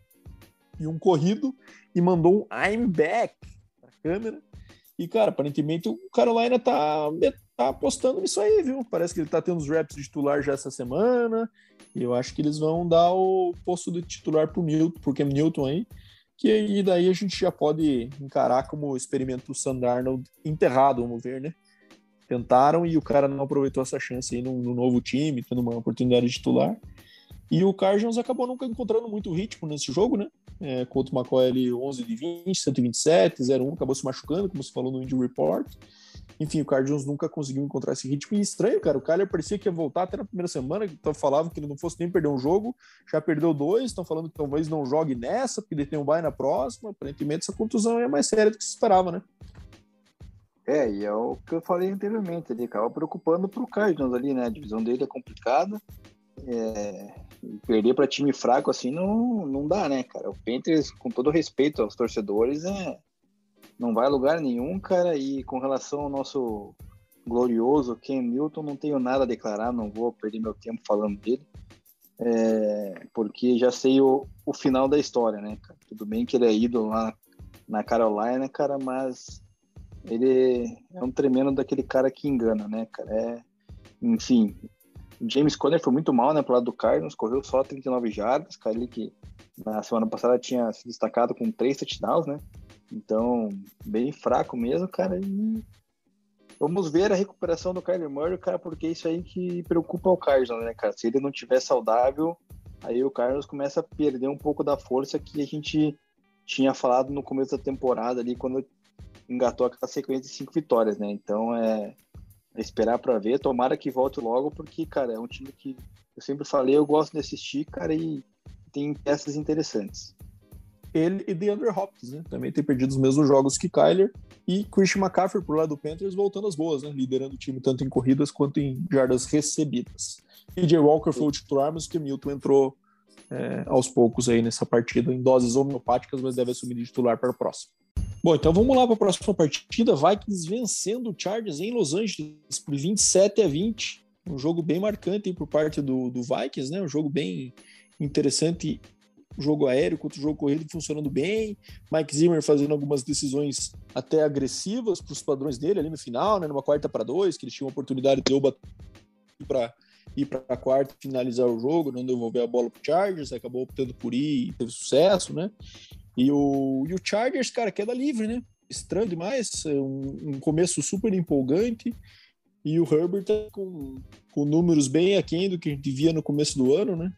e um corrido, e mandou um I'm back para a câmera. E, cara, aparentemente o Carolina tá, tá apostando nisso aí, viu? Parece que ele tá tendo os reps de titular já essa semana. E eu acho que eles vão dar o posto de titular pro Newton, pro Cam Newton aí. Que e daí a gente já pode encarar como experimento do Sand Arnold enterrado, vamos ver, né? Tentaram e o cara não aproveitou essa chance aí no, no novo time, tendo uma oportunidade de titular. E o Cardinals acabou nunca encontrando muito ritmo nesse jogo, né? É, contra o McCoy ali 11 de 20, 127, 0-1, acabou se machucando, como você falou no Indy Report. Enfim, o Cardinals nunca conseguiu encontrar esse ritmo. E estranho, cara, o Kyler parecia que ia voltar até na primeira semana, então falava que ele não fosse nem perder um jogo, já perdeu dois, estão falando que talvez não jogue nessa, porque ele tem um bye na próxima. Aparentemente essa contusão é mais séria do que se esperava, né? É, e é o que eu falei anteriormente, ele acaba preocupando pro Cardinals ali, né? A divisão dele é complicada. É, perder para time fraco assim não, não dá, né, cara? O Panthers, com todo respeito aos torcedores, é, não vai a lugar nenhum, cara. E com relação ao nosso glorioso Ken Newton, não tenho nada a declarar, não vou perder meu tempo falando dele. É, porque já sei o, o final da história, né, cara? Tudo bem que ele é ídolo lá na Carolina, cara, mas ele é um tremendo daquele cara que engana, né, cara? É, enfim, James Conner foi muito mal, né, pro lado do Cardinals, correu só 39 jardas, cara, ele que na semana passada tinha se destacado com três touchdowns, né? Então, bem fraco mesmo, cara. E vamos ver a recuperação do Kyler Murray, cara, porque é isso aí que preocupa o Cardinals, né, cara? Se ele não tiver saudável, aí o Cardinals começa a perder um pouco da força que a gente tinha falado no começo da temporada ali, quando engatou aquela sequência de cinco vitórias, né? Então é, é esperar para ver. Tomara que volte logo, porque, cara, é um time que eu sempre falei, eu gosto de assistir, cara, e tem peças interessantes. ele e DeAndre Hopkins, né? Também tem perdido os mesmos jogos que Kyler. E Christian McCaffrey pro lado do Panthers voltando às boas, né? Liderando o time tanto em corridas quanto em jardas recebidas. E Jay Walker foi o titular, mas o que Milton entrou é, aos poucos aí nessa partida, em doses homeopáticas, mas deve assumir de titular para o próximo. Bom, então vamos lá para a próxima partida. Vikings vencendo o Chargers em Los Angeles por 27 a 20. Um jogo bem marcante por parte do, do Vikings, né? Um jogo bem interessante. Jogo aéreo contra o jogo corrido funcionando bem. Mike Zimmer fazendo algumas decisões até agressivas para os padrões dele ali no final, né? Numa quarta para dois, que ele tinha uma oportunidade de para ir para a quarta finalizar o jogo, não devolver a bola para Chargers, acabou optando por ir e teve sucesso, né? E o, e o Chargers, cara, queda livre, né? Estranho demais, um, um começo super empolgante. E o Herbert tá com, com números bem aquém do que a gente via no começo do ano, né?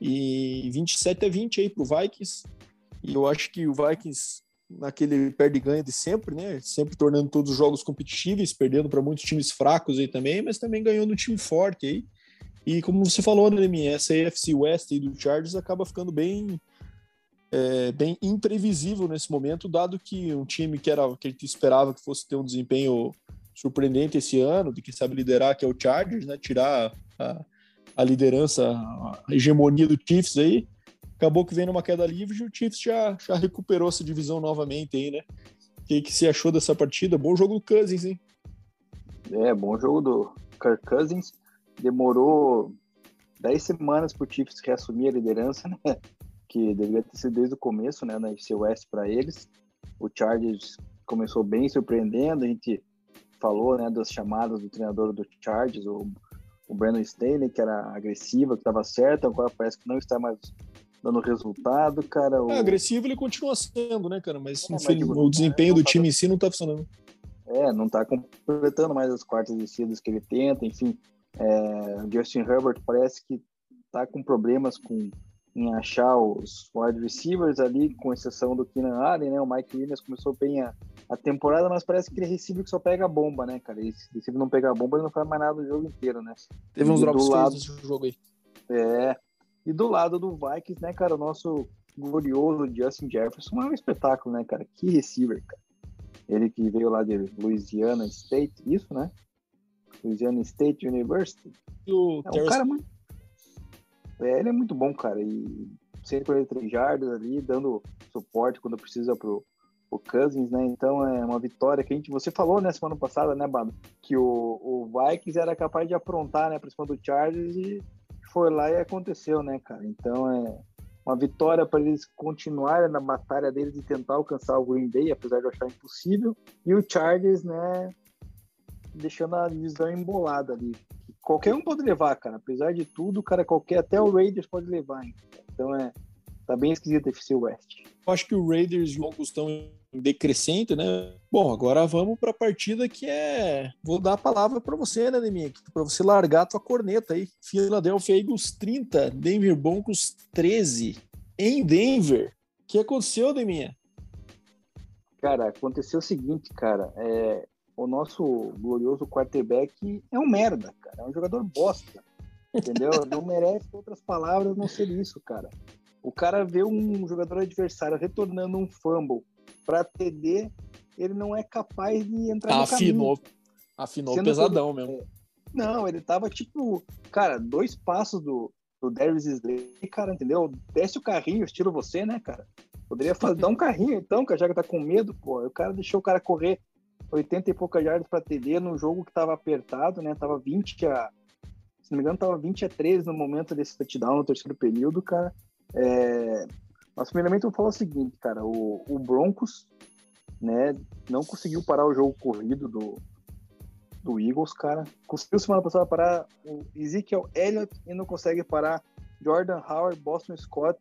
E 27 a 20 aí pro Vikings. E eu acho que o Vikings, naquele perde-ganha de sempre, né? Sempre tornando todos os jogos competitivos, perdendo para muitos times fracos aí também, mas também ganhando um time forte aí. E como você falou, né, minha essa AFC West aí do Chargers acaba ficando bem é, bem imprevisível nesse momento, dado que um time que era que a gente esperava que fosse ter um desempenho surpreendente esse ano, de quem sabe liderar, que é o Chargers, né, tirar a, a liderança, a hegemonia do Chiefs aí, acabou que vem numa queda livre e o Chiefs já, já recuperou essa divisão novamente aí, né? O que, que você achou dessa partida? Bom jogo do Cousins, hein? É, bom jogo do Kirk Cousins demorou 10 semanas para o Chiefs reassumir a liderança, né? Que deveria ter sido desde o começo, né? Na FC West para eles. O Chargers começou bem surpreendendo. A gente falou, né? Das chamadas do treinador do Chargers, o, o Brandon Staley, que era agressiva, que estava certo. Agora parece que não está mais dando resultado, cara. O... É, agressivo ele continua sendo, né, cara? Mas, é, mas o desempenho do time em si não está funcionando. É, não está completando mais as quartas descidas que ele tenta, enfim. É, o Justin Herbert parece que está com problemas com, em achar os wide receivers ali, com exceção do Keenan Allen, né? O Mike Williams começou bem a, a temporada, mas parece que ele é receiver que só pega a bomba, né, cara? E se receiver não pegar a bomba, ele não faz mais nada no jogo inteiro, né? Teve uns drops lado, nesse jogo aí. É. E do lado do Vikings, né, cara, o nosso glorioso Justin Jefferson é um espetáculo, né, cara? Que receiver, cara. Ele que veio lá de Louisiana State, isso, né? Louisiana State University. O é um cara muito. É, ele é muito bom, cara. E 143 jardas ali, dando suporte quando precisa pro, pro Cousins, né? Então é uma vitória que a gente. Você falou, né, semana passada, né, Bado? Que o, o Vikings era capaz de aprontar, né, pra cima do Chargers e foi lá e aconteceu, né, cara? Então é uma vitória para eles continuarem na batalha deles e tentar alcançar o Green Bay, apesar de eu achar impossível. E o Chargers, né, deixando a divisão embolada ali. Qualquer um pode levar, cara. Apesar de tudo, cara, qualquer, até o Raiders pode levar. Hein? Então é. Tá bem esquisito a FC West. Eu acho que o Raiders o estão em decrescente, né? Bom, agora vamos para a partida que é. Vou dar a palavra para você, né, Deminha? Para você largar a tua corneta aí. Philadelphia Eagles 30, Denver Broncos 13. Em Denver. O que aconteceu, Deminha? Cara, aconteceu o seguinte, cara. É, o nosso glorioso quarterback é um merda, cara. É um jogador bosta. Entendeu? não merece outras palavras não ser isso, cara. O cara vê um jogador adversário retornando um fumble para TD, ele não é capaz de entrar no afinou, caminho. Afinou Sendo pesadão mesmo. É, não, ele tava tipo, cara, dois passos do, do Darius Slay, cara, entendeu? Desce o carrinho, estilo você, né, cara? Poderia fazer, dar um carrinho então, cara, já que tá com medo, pô. O cara deixou o cara correr 80 e poucas jardas para TD num jogo que estava apertado, né? Tava 20 a. Se não me engano, tava 20 a 13 no momento desse touchdown no terceiro período, cara. É... Mas primeiramente eu falo o seguinte, cara, o, o Broncos, né, não conseguiu parar o jogo corrido do, do Eagles, cara. Conseguiu semana passada parar o Ezekiel Elliott e não consegue parar Jordan Howard, Boston Scott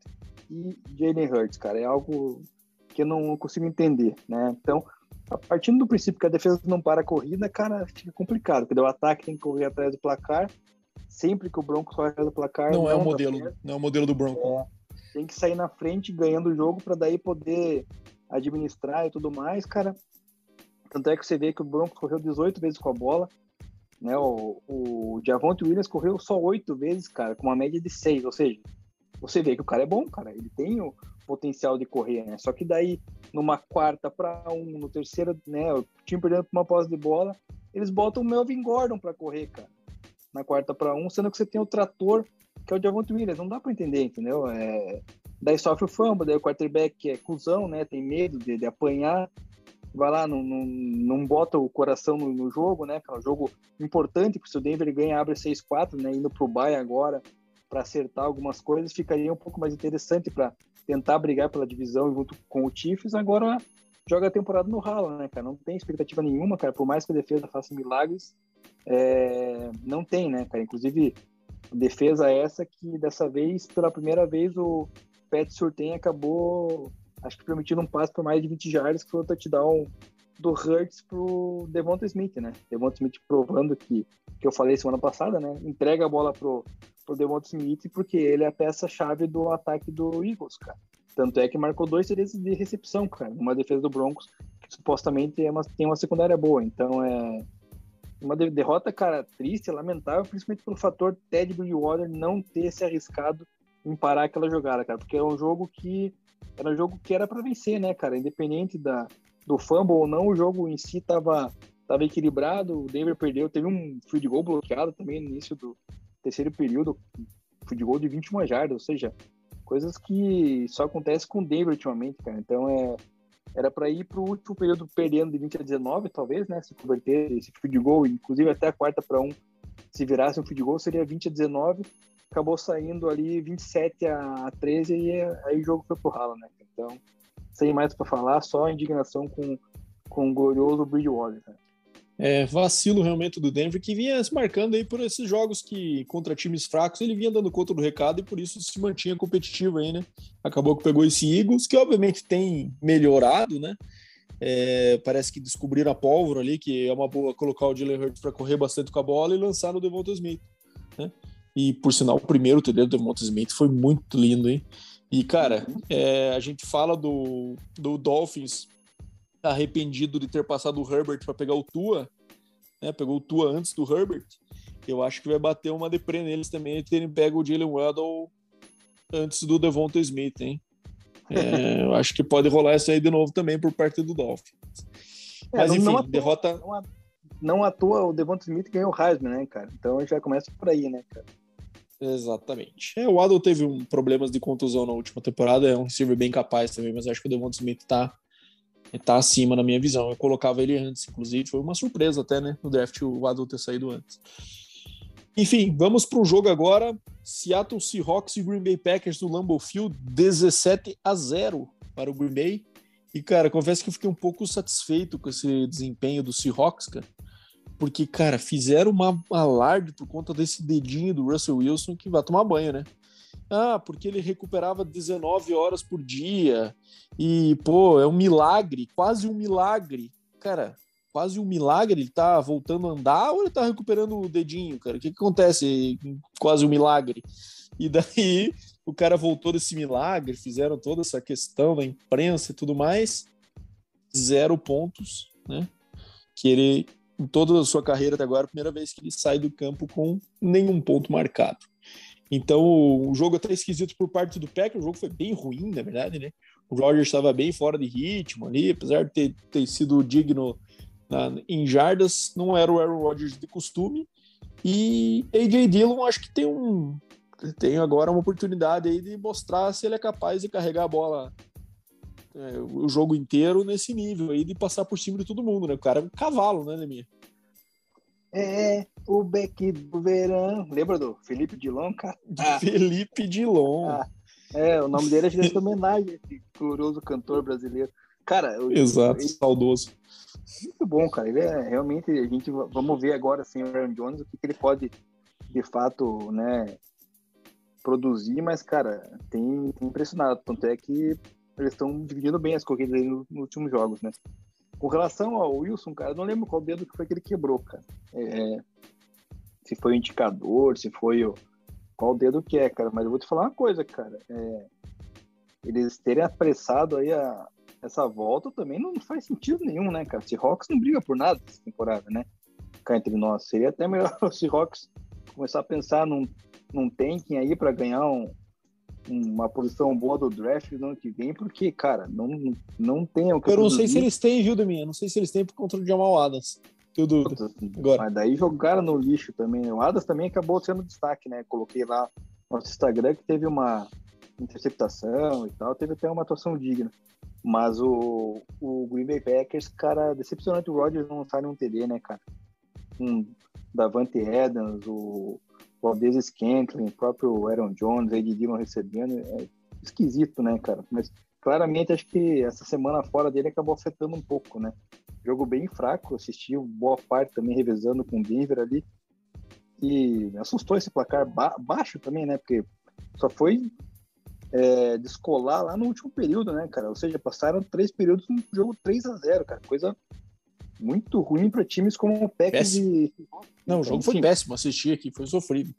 e Jalen Hurts, cara. É algo que eu não consigo entender, né? Então, partindo do princípio que a defesa não para a corrida, cara, fica complicado, porque o ataque tem que correr atrás do placar. Sempre que o Broncos corre atrás do placar. Não, não é o modelo, não é o modelo do Broncos. É, tem que sair na frente ganhando o jogo para daí poder administrar e tudo mais, cara. Tanto é que você vê que o Broncos correu 18 vezes com a bola. Né? O, o Javonte Williams correu só 8 vezes, cara, com uma média de 6, ou seja, você vê que o cara é bom, cara. Ele tem o potencial de correr, né? Só que daí, numa quarta para um, no terceiro, né? O time perdendo uma posse de bola, eles botam o Melvin Gordon para correr, cara. Na quarta para um, sendo que você tem o trator, que é o Javonte Williams. Não dá para entender, entendeu? É... Daí sofre o fumble, daí o quarterback é cuzão, né? Tem medo de, de apanhar. Vai lá, não, não, não bota o coração no, no jogo, né? Que é um jogo importante, porque se o Denver ganha, abre 6-4, né? Indo pro bye agora para acertar algumas coisas, ficaria um pouco mais interessante para tentar brigar pela divisão junto com o Chiefs. Agora joga a temporada no ralo, né, cara? Não tem expectativa nenhuma, cara. Por mais que a defesa faça milagres, é... não tem, né, cara? Inclusive, defesa essa que dessa vez, pela primeira vez, o Pat Surtain acabou, acho que permitindo um passe por mais de 20 jardas, que foi o touchdown do Hurts pro Devonta Smith, né? Devonta Smith provando que, que eu falei semana passada, né? Entrega a bola pro, pro Devonta Smith porque ele é a peça-chave do ataque do Eagles, cara. Tanto é que marcou dois CDs de recepção, cara. Uma defesa do Broncos, que supostamente é uma, tem uma secundária boa. Então é uma derrota, cara, triste, lamentável, principalmente pelo fator Ted Bridgewater não ter se arriscado em parar aquela jogada, cara. Porque é um jogo que era um jogo que era para vencer, né, cara? Independente da, do fumble ou não, o jogo em si tava, tava equilibrado. O Denver perdeu, teve um field goal bloqueado também no início do terceiro período, field goal de 21 jardas, ou seja, coisas que só acontece com o Denver ultimamente, cara. Então é era para ir para o último período perdendo de 20 a 19, talvez, né? Se converter esse field goal, inclusive até a quarta para um, se virasse um field goal, seria 20 a 19. Acabou saindo ali 27 a 13 e aí o jogo foi pro ralo, né? Então, sem mais para falar, só indignação com, com o glorioso Bridgewater. É, vacilo realmente do Denver, que vinha se marcando aí por esses jogos que contra times fracos ele vinha dando conta do recado e por isso se mantinha competitivo aí, né? Acabou que pegou esse Eagles, que obviamente tem melhorado, né? É, parece que descobriram a pólvora ali, que é uma boa colocar o Jalen Hurts para correr bastante com a bola e lançar no Devonta Smith, né? E por sinal, o primeiro TD do Devonta Smith foi muito lindo, hein? E, cara, é, a gente fala do, do Dolphins arrependido de ter passado o Herbert para pegar o Tua, né? Pegou o Tua antes do Herbert. Eu acho que vai bater uma deprê neles também terem pego o Jalen Waddle antes do Devonta Smith, hein? É, eu acho que pode rolar isso aí de novo também por parte do Dolphins. É, Mas enfim, não derrota. Não, não à toa o Devonta Smith ganhou o Heisman, né, cara? Então já começa por aí, né, cara? Exatamente. É, o Adel teve um, problemas de contusão na última temporada, é um receiver bem capaz também, mas acho que o Devonta Smith tá, tá acima na minha visão. Eu colocava ele antes, inclusive, foi uma surpresa até, né, no draft o Adel ter saído antes. Enfim, vamos para o jogo agora. Seattle Seahawks e Green Bay Packers no Lambeau Field, 17 a 0 para o Green Bay. E, cara, confesso que eu fiquei um pouco satisfeito com esse desempenho do Seahawks, cara porque, cara, fizeram uma alarde por conta desse dedinho do Russell Wilson que vai tomar banho, né? Ah, porque ele recuperava 19 horas por dia. E, pô, é um milagre, quase um milagre. Cara, quase um milagre. Ele tá voltando a andar ou ele tá recuperando o dedinho, cara? O que, que acontece? Quase um milagre. E daí o cara voltou desse milagre, fizeram toda essa questão da imprensa e tudo mais. Zero pontos, né? Que ele em toda a sua carreira até agora, a primeira vez que ele sai do campo com nenhum ponto marcado. Então, o jogo até esquisito por parte do Packers, o jogo foi bem ruim, na verdade, né? O Rogers estava bem fora de ritmo ali, apesar de ter, ter sido digno na, em jardas, não era o Aaron Rodgers de costume. E AJ Dillon acho que tem um tem agora uma oportunidade aí de mostrar se ele é capaz de carregar a bola é, o jogo inteiro nesse nível aí de passar por cima de todo mundo, né? O cara é um cavalo, né, Neminha? É, o Beck do Verão. Lembra do Felipe Dilon, cara? Ah. Felipe Dilon. Ah, é, o nome dele é de homenagem a esse glorioso cantor brasileiro. Cara, eu, Exato, ele, saudoso. Muito bom, cara. Ele é realmente. A gente vamos ver agora assim, o Aaron Jones, o que, que ele pode de fato, né, produzir, mas, cara, tem, tem impressionado. Tanto é que eles estão dividindo bem as corridas aí nos, nos últimos jogos, né? Com relação ao Wilson, cara, eu não lembro qual dedo que foi que ele quebrou, cara. É, se foi o indicador, se foi o. Qual dedo que é, cara. Mas eu vou te falar uma coisa, cara. É, eles terem apressado aí a, essa volta também não faz sentido nenhum, né, cara? O Seahawks não briga por nada essa temporada, né? Cá entre nós. Seria até melhor o Seahawks começar a pensar num, num tanking aí para ganhar um, uma posição boa do draft no ano que vem, porque, cara, não, não tem o que Eu não sei se eles têm, viu, Deminha? Não sei se eles têm por conta do Jamal Adams. Tudo. Agora. Mas daí jogaram no lixo também. O Adams também acabou sendo destaque, né? Coloquei lá no nosso Instagram que teve uma interceptação e tal, teve até uma atuação digna. Mas o, o Green Bay Packers, cara, decepcionante o Rodgers não sai num TD, né, cara? Um Davante Adams, o Valdez Scantling, o próprio Aaron Jones, Ed Dillon recebendo, é esquisito, né, cara? Mas claramente acho que essa semana fora dele acabou afetando um pouco, né? Jogo bem fraco, assisti boa parte também revezando com o Denver ali. E assustou esse placar ba baixo também, né? Porque só foi é, descolar lá no último período, né, cara? Ou seja, passaram três períodos no jogo 3 a 0 cara. Coisa muito ruim para times como o Packers e. Não, o jogo foi péssimo assistir aqui, foi sofrido.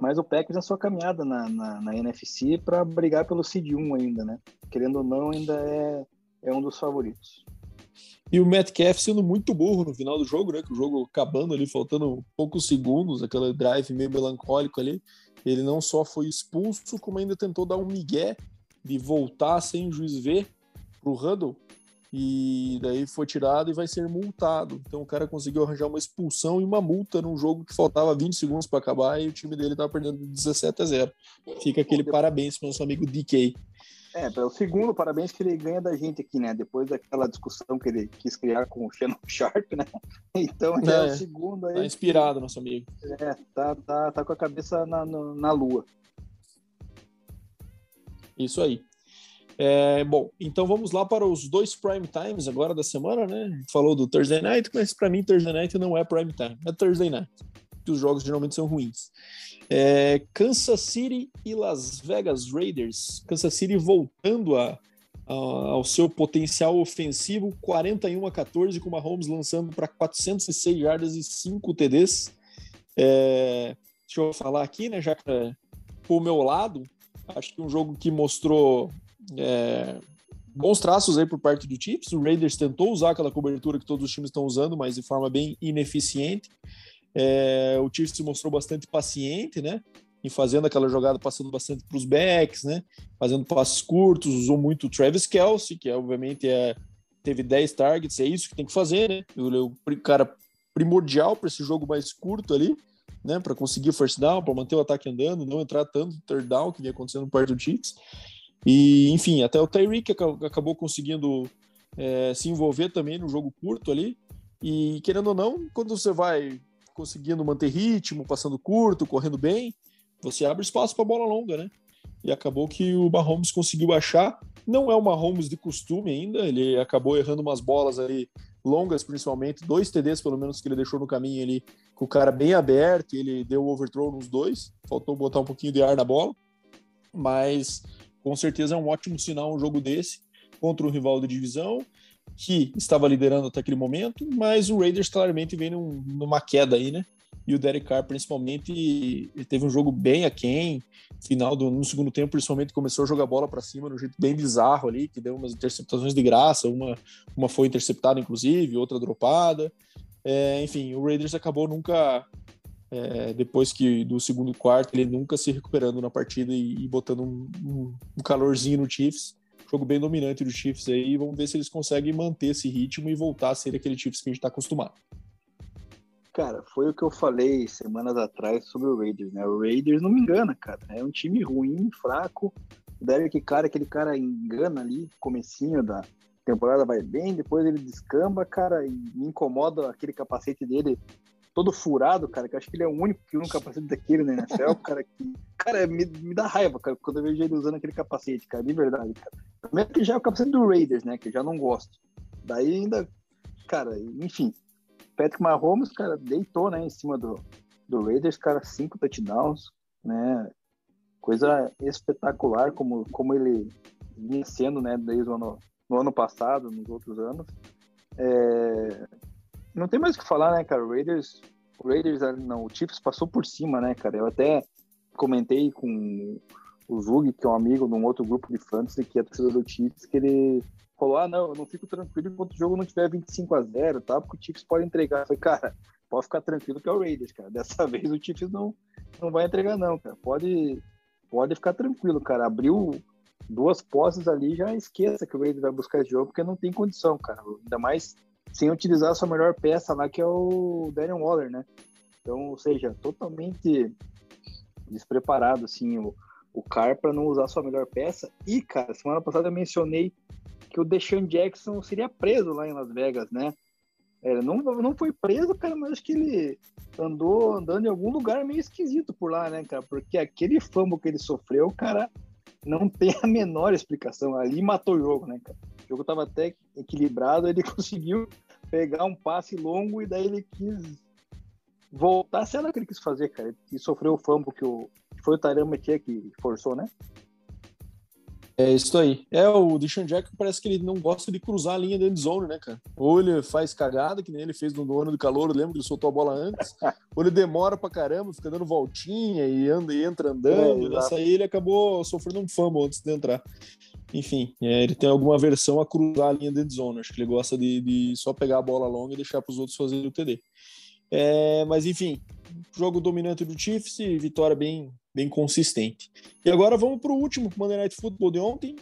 Mas o Packers na sua caminhada na, na, na NFC para brigar pelo Seed 1 ainda, né? Querendo ou não, ainda é, é um dos favoritos. E o Metcalf sendo muito burro no final do jogo, né? Que o jogo acabando ali, faltando poucos segundos, aquele drive meio melancólico ali. Ele não só foi expulso, como ainda tentou dar um migué de voltar sem o juiz ver pro Huddle e daí foi tirado e vai ser multado. Então o cara conseguiu arranjar uma expulsão e uma multa num jogo que faltava 20 segundos para acabar e o time dele estava perdendo 17 a 0. Fica aquele parabéns para o nosso amigo DK. É, é, o segundo parabéns que ele ganha da gente aqui, né? Depois daquela discussão que ele quis criar com o Shannon Sharp, né? Então é, é o segundo aí. Tá inspirado, nosso amigo. É, tá, tá, tá com a cabeça na, na lua. Isso aí. É, bom, então vamos lá para os dois prime times agora da semana, né? Falou do Thursday Night, mas para mim Thursday Night não é prime time, é Thursday Night. Que os jogos geralmente são ruins. É, Kansas City e Las Vegas Raiders. Kansas City voltando a, a, ao seu potencial ofensivo, 41 a 14, com uma Holmes lançando para 406 jardas e 5 TDs. É, deixa eu falar aqui, né? Já é o meu lado, acho que um jogo que mostrou é, bons traços aí por parte do Chiefs. O Raiders tentou usar aquela cobertura que todos os times estão usando, mas de forma bem ineficiente. É, o Chiefs se mostrou bastante paciente, né? Em fazendo aquela jogada, passando bastante para os backs, né? Fazendo passes curtos, usou muito o Travis Kelsey, que é, obviamente é, teve 10 targets, é isso que tem que fazer, né? O, o cara primordial para esse jogo mais curto ali, né? Para conseguir first down, para manter o ataque andando, não entrar tanto no third down que vinha acontecendo no parte do Chiefs. E, enfim, até o Tyreek acabou conseguindo é, se envolver também no jogo curto ali. E, querendo ou não, quando você vai conseguindo manter ritmo, passando curto, correndo bem, você abre espaço para bola longa, né? E acabou que o Mahomes conseguiu achar. Não é o Mahomes de costume ainda, ele acabou errando umas bolas ali longas, principalmente, dois TDs pelo menos que ele deixou no caminho ali, com o cara bem aberto, ele deu overthrow nos dois, faltou botar um pouquinho de ar na bola, mas com certeza é um ótimo sinal um jogo desse contra um rival de divisão que estava liderando até aquele momento, mas o Raiders claramente vem num, numa queda aí, né? E o Derek Carr, principalmente, teve um jogo bem aquém, final do no segundo tempo, principalmente começou a jogar bola para cima de um jeito bem bizarro ali, que deu umas interceptações de graça, uma, uma foi interceptada, inclusive, outra dropada. É, enfim, o Raiders acabou nunca é, depois que do segundo quarto, ele nunca se recuperando na partida e, e botando um, um, calorzinho no Chiefs. Jogo bem dominante do Chiefs aí. Vamos ver se eles conseguem manter esse ritmo e voltar a ser aquele Chiefs que a gente está acostumado. Cara, foi o que eu falei semanas atrás sobre o Raiders, né? O Raiders não me engana, cara. É um time ruim, fraco. O Derek cara, aquele cara engana ali, comecinho da temporada vai bem, depois ele descamba, cara, e me incomoda aquele capacete dele todo furado, cara, que eu acho que ele é o único que usa um capacete daquele na NFL, cara, que, cara, me, me dá raiva, cara, quando eu vejo ele usando aquele capacete, cara, de verdade, cara. Primeiro que já é o capacete do Raiders, né, que eu já não gosto. Daí ainda, cara, enfim, Patrick Mahomes, cara, deitou, né, em cima do, do Raiders, cara, cinco touchdowns, né, coisa espetacular como, como ele vinha sendo, né, desde o ano, no ano passado, nos outros anos. É, não tem mais o que falar, né, cara? O Raiders, o Raiders, ah, não, o Chiefs passou por cima, né, cara? Eu até comentei com o Zug, que é um amigo de um outro grupo de fantasy, que é torcedor do Chiefs, que ele falou: ah, não, eu não fico tranquilo enquanto o jogo não tiver 25 a 0 tá? Porque o Chiefs pode entregar. Eu falei, cara, pode ficar tranquilo que é o Raiders, cara. Dessa vez o Chiefs não, não vai entregar, não, cara. Pode, pode ficar tranquilo, cara. Abriu duas posses ali, já esqueça que o Raiders vai buscar esse jogo, porque não tem condição, cara. Ainda mais sem utilizar a sua melhor peça lá, que é o Daniel Waller, né? Então, ou seja, totalmente despreparado, assim, o, o Carr para não usar a sua melhor peça. E, cara, semana passada eu mencionei que o Deshaun Jackson seria preso lá em Las Vegas, né? Ele não, não foi preso, cara, mas acho que ele andou andando em algum lugar meio esquisito por lá, né, cara? Porque aquele fumble que ele sofreu, cara, não tem a menor explicação. Ali matou o jogo, né, cara? O jogo tava até equilibrado, ele conseguiu pegar um passe longo e daí ele quis voltar, sei lá o que ele quis fazer, cara. E sofreu o fumble que, o, que foi o Tyrone que forçou, né? É isso aí. É, o Deshaun Jackson parece que ele não gosta de cruzar a linha da zone, né, cara? Ou ele faz cagada, que nem ele fez no ano do calor, lembro que ele soltou a bola antes. ou ele demora pra caramba, fica dando voltinha e anda e entra andando. É, nessa aí ele acabou sofrendo um fumble antes de entrar. Enfim, é, ele tem alguma versão a cruzar a linha da zone. Acho que ele gosta de, de só pegar a bola longa e deixar para os outros fazerem o TD. É, mas enfim, jogo dominante do Chiefs e vitória bem, bem consistente. E agora vamos para o último Monday Night Football de ontem.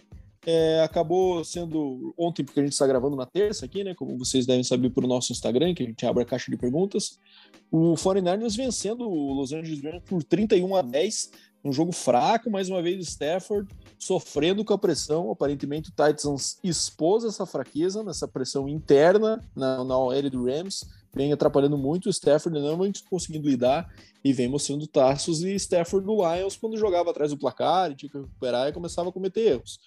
É, acabou sendo ontem, porque a gente está gravando na terça aqui, né? Como vocês devem saber pelo nosso Instagram, que a gente abre a caixa de perguntas. O 49ers vencendo o Los Angeles Rams por 31 a 10. Um jogo fraco, mais uma vez, o Stafford sofrendo com a pressão. Aparentemente, o Titans expôs essa fraqueza nessa pressão interna na, na OL do Rams vem atrapalhando muito o Stafford, não vem conseguindo lidar e vem mostrando taços e Stafford do Lions quando jogava atrás do placar e tinha que recuperar e começava a cometer erros.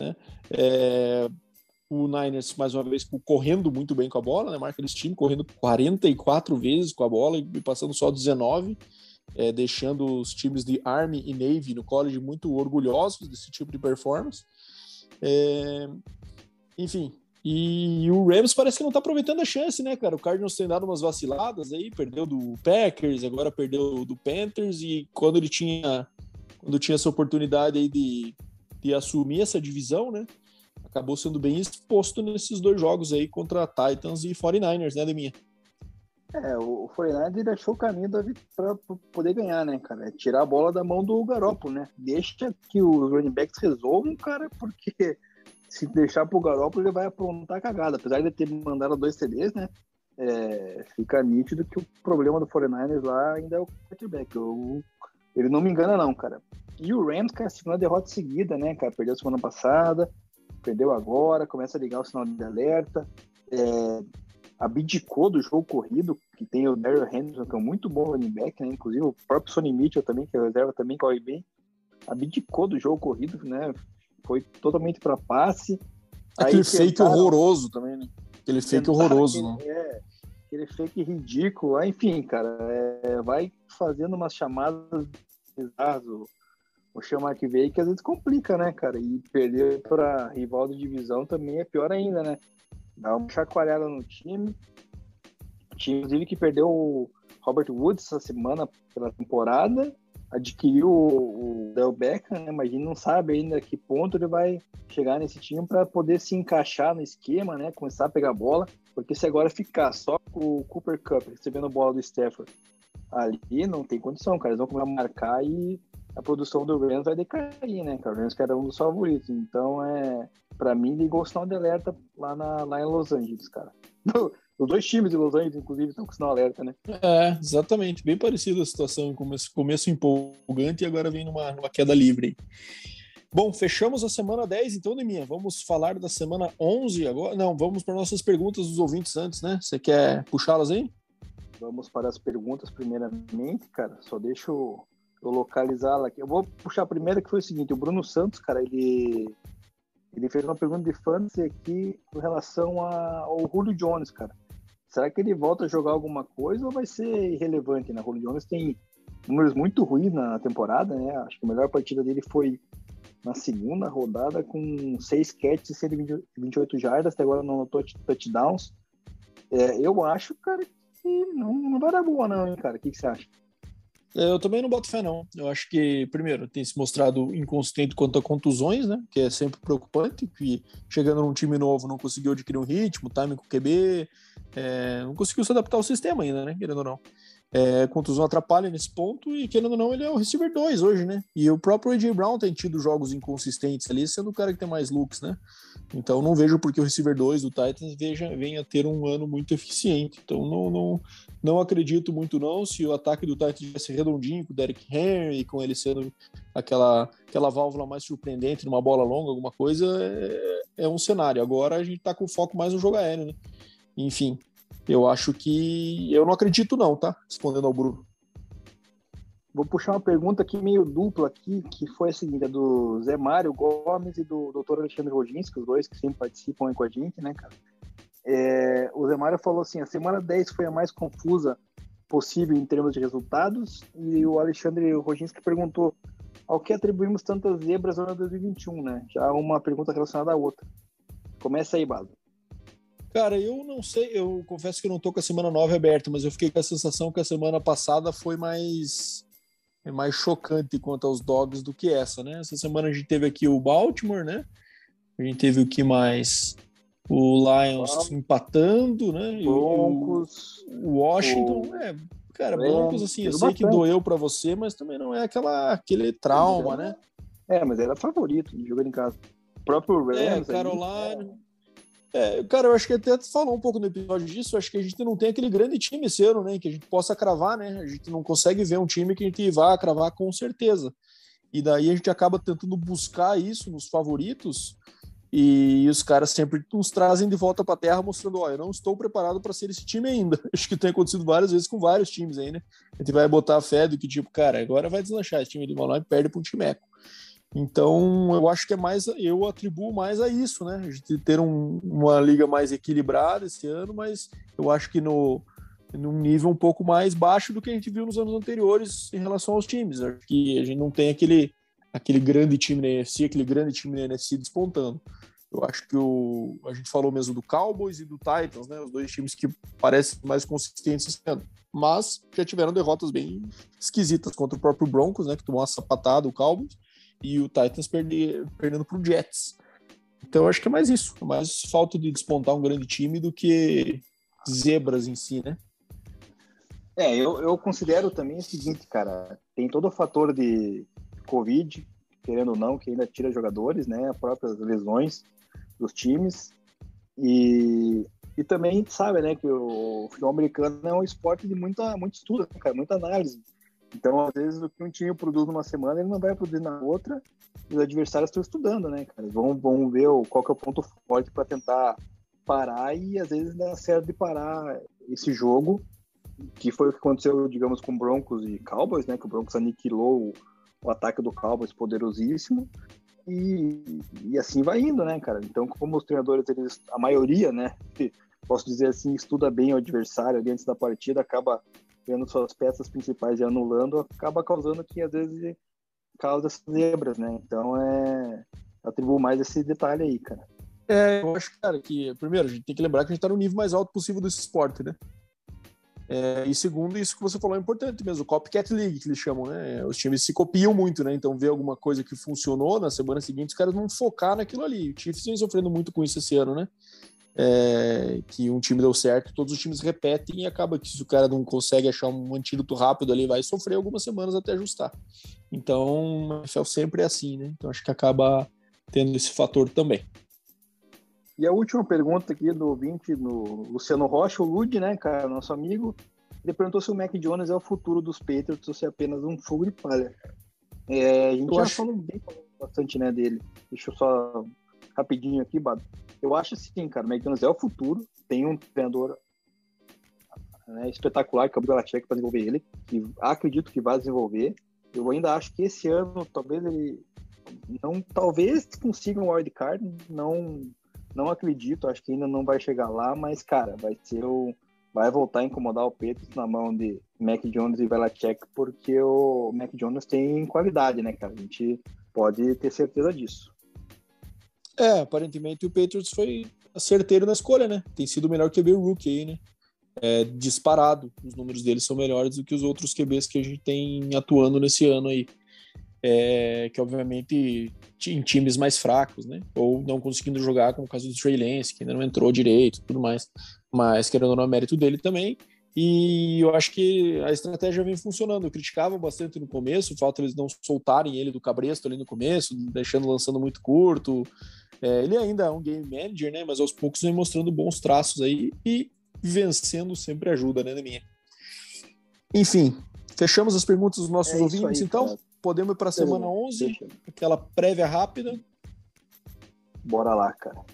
Né? É, o Niners, mais uma vez, correndo muito bem com a bola, né? marca eles time correndo 44 vezes com a bola e passando só 19, é, deixando os times de Army e Navy no college muito orgulhosos desse tipo de performance. É, enfim, e o Rams parece que não tá aproveitando a chance, né, cara? O Cardinals tem dado umas vaciladas aí, perdeu do Packers, agora perdeu do Panthers, e quando ele tinha quando tinha essa oportunidade aí de, de assumir essa divisão, né? Acabou sendo bem exposto nesses dois jogos aí contra Titans e 49ers, né, Deminha? É, o 49ers achou o caminho para poder ganhar, né, cara? É tirar a bola da mão do Garoppolo, né? Deixa que os running backs resolvam, cara, porque se deixar pro Garoppolo, ele vai aprontar a cagada. Apesar de ter mandado dois CDs, né? É, fica nítido que o problema do 49ers lá ainda é o quarterback. Eu, ele não me engana, não, cara. E o Rams, cara, segunda derrota seguida, né, cara? Perdeu semana passada, perdeu agora, começa a ligar o sinal de alerta. É, abdicou do jogo corrido, que tem o Daryl Henderson, que é um muito bom running back, né? Inclusive o próprio Sonny Mitchell também, que é reserva também, corre bem. Abdicou do jogo corrido, né? Foi totalmente para passe. Aquele fake tentaram... horroroso também, né? Aquele fake horroroso, aquele, né? É, aquele fake ridículo. Enfim, cara, é, vai fazendo umas chamadas bizarras, o, o chamar que veio, que às vezes complica, né, cara? E perder para rival de divisão também é pior ainda, né? Dá uma chacoalhada no time. O time, inclusive, que perdeu o Robert Woods essa semana pela temporada adquiriu o, o Del Beckham, né? mas a gente não sabe ainda que ponto ele vai chegar nesse time para poder se encaixar no esquema, né? Começar a pegar bola, porque se agora ficar só com o Cooper Cup recebendo bola do Stafford ali, não tem condição, cara. Eles vão começar a marcar e a produção do Rams vai decair, né, cara? O Rams que era um dos favoritos. Então, é, para mim, ligou o sinal de alerta lá, na, lá em Los Angeles, cara. Os dois times de Los Angeles, inclusive, estão com sinal alerta, né? É, exatamente. Bem parecida a situação. Começo, começo empolgante e agora vem numa, numa queda livre. Bom, fechamos a semana 10, então, Neminha. Vamos falar da semana 11 agora. Não, vamos para nossas perguntas dos ouvintes antes, né? Você quer puxá-las aí? Vamos para as perguntas primeiramente, cara. Só deixa eu, eu localizá-la aqui. Eu vou puxar a primeira, que foi o seguinte: o Bruno Santos, cara, ele ele fez uma pergunta de fantasy aqui com relação ao Julio Jones, cara. Será que ele volta a jogar alguma coisa ou vai ser irrelevante? Né? O Jones tem números muito ruins na temporada, né? Acho que a melhor partida dele foi na segunda rodada com seis catches e 128 jardas, até agora não anotou touchdowns. É, eu acho, cara, que não, não vai dar boa não, hein, cara? O que, que você acha? Eu também não boto fé, não. Eu acho que, primeiro, tem se mostrado inconsistente quanto a contusões, né? Que é sempre preocupante. Que chegando num time novo não conseguiu adquirir um ritmo, time com o QB, é, não conseguiu se adaptar ao sistema ainda, né? Querendo ou não. É, contusão atrapalha nesse ponto e, querendo ou não, ele é o receiver 2 hoje, né? E o próprio AJ Brown tem tido jogos inconsistentes ali, sendo o cara que tem mais looks, né? Então não vejo porque o receiver 2 do Titans veja, venha ter um ano muito eficiente. Então não, não, não acredito muito não. Se o ataque do Titans tivesse redondinho com o Derek Henry, com ele sendo aquela, aquela válvula mais surpreendente numa bola longa, alguma coisa, é, é um cenário. Agora a gente tá com foco mais no jogo aéreo, né? Enfim, eu acho que. Eu não acredito, não, tá? Respondendo ao Bruno. Vou puxar uma pergunta aqui meio dupla aqui, que foi a seguinte, é do Zé Mário Gomes e do Dr. Alexandre Roginski, os dois que sempre participam aí com a gente, né, cara? É, o Zé Mário falou assim, a semana 10 foi a mais confusa possível em termos de resultados, e o Alexandre Roginski perguntou ao que atribuímos tantas zebras no ano 2021, né? Já uma pergunta relacionada à outra. Começa aí, Bado. Cara, eu não sei, eu confesso que eu não tô com a semana 9 aberta, mas eu fiquei com a sensação que a semana passada foi mais mais chocante quanto aos dogs do que essa, né? Essa semana a gente teve aqui o Baltimore, né? A gente teve o que mais? O Lions empatando, né? Broncos, o, Washington, o... é, cara, Broncos assim, eu sei bastante. que doeu para você, mas também não é aquela aquele trauma, né? É, mas era favorito jogando em casa. O próprio é, Rams, é, Carolina, é, cara, eu acho que até falou um pouco no episódio disso. Acho que a gente não tem aquele grande time ano, né? Que a gente possa cravar, né? A gente não consegue ver um time que a gente vá cravar com certeza. E daí a gente acaba tentando buscar isso nos favoritos. E os caras sempre nos trazem de volta para a terra, mostrando: ó, eu não estou preparado para ser esse time ainda. Acho que tem acontecido várias vezes com vários times aí, né? A gente vai botar a fé do que, tipo, cara, agora vai deslanchar esse time de lá e perde para um time eco. Então, eu acho que é mais, eu atribuo mais a isso, né? Gente ter um, uma liga mais equilibrada esse ano, mas eu acho que no num nível um pouco mais baixo do que a gente viu nos anos anteriores em relação aos times. Acho que a gente não tem aquele, aquele grande time na NFC, aquele grande time na NFC despontando. Eu acho que o, a gente falou mesmo do Cowboys e do Titans, né? Os dois times que parecem mais consistentes esse ano. Mas já tiveram derrotas bem esquisitas contra o próprio Broncos, né? Que tomou uma sapatada, o Cowboys e o Titans perder, perdendo para o Jets. Então eu acho que é mais isso, é mais falta de despontar um grande time do que zebras em si, né? É, eu, eu considero também o seguinte, cara, tem todo o fator de Covid, querendo ou não, que ainda tira jogadores, né? As próprias lesões dos times. E, e também a gente sabe, né, que o futebol americano é um esporte de muita, muito estudo, né, cara, muita análise. Então, às vezes, o que um time produz numa semana, ele não vai produzir na outra. E os adversários estão estudando, né, cara? Vão, vão ver qual que é o ponto forte para tentar parar e, às vezes, dá certo de parar esse jogo, que foi o que aconteceu, digamos, com Broncos e Cowboys, né? Que o Broncos aniquilou o, ataque do Cowboys poderosíssimo. E, e assim vai indo, né, cara? Então, como os treinadores, eles, a maioria, né, posso dizer assim, estuda bem o adversário ali antes da partida, acaba vendo suas peças principais e anulando, acaba causando que às vezes causa essas zebras, né? Então é. Atribuo mais esse detalhe aí, cara. É, eu acho, cara, que primeiro a gente tem que lembrar que a gente tá no nível mais alto possível desse esporte, né? É, e segundo, isso que você falou é importante mesmo, o Copycat League, que eles chamam, né? Os times se copiam muito, né? Então, ver alguma coisa que funcionou na semana seguinte, os caras vão focar naquilo ali. O Chiefs vem sofrendo muito com isso esse ano, né? É, que um time deu certo, todos os times repetem e acaba que se o cara não consegue achar um antídoto rápido ali, vai sofrer algumas semanas até ajustar. Então, o NFL sempre é assim, né? Então acho que acaba tendo esse fator também. E a última pergunta aqui do ouvinte, no Luciano Rocha, o Lud, né, cara, nosso amigo, ele perguntou se o Mac Jones é o futuro dos Patriots ou se é apenas um fogo de palha. É, a gente eu já acho... falou bem bastante, né, dele. Deixa eu só rapidinho aqui, Bado. Eu acho assim, cara, o McDonald's é o futuro. Tem um treinador né, espetacular, que é o Belichick, para desenvolver ele, acredito que vai desenvolver. Eu ainda acho que esse ano, talvez ele não, talvez consiga um wildcard, não, não acredito, acho que ainda não vai chegar lá, mas, cara, vai ser o, vai voltar a incomodar o Petros na mão de Mac Jones e Belichick, porque o Mac Jones tem qualidade, né, cara? A gente pode ter certeza disso. É, aparentemente o Patriots foi certeiro na escolha, né? Tem sido o melhor QB rookie aí, né? É, disparado. Os números dele são melhores do que os outros QBs que a gente tem atuando nesse ano aí. É, que obviamente em times mais fracos, né? Ou não conseguindo jogar, como o caso do Trey Lance, que ainda não entrou direito tudo mais. Mas querendo ou não, é mérito dele também. E eu acho que a estratégia vem funcionando. Eu criticava bastante no começo, falta eles não soltarem ele do cabresto ali no começo, deixando lançando muito curto. É, ele ainda é um game manager, né? Mas aos poucos vem mostrando bons traços aí e vencendo sempre ajuda, né, minha. Enfim, fechamos as perguntas dos nossos é ouvintes, aí, então. Cara. Podemos ir para a semana 11, aquela prévia rápida. Bora lá, cara.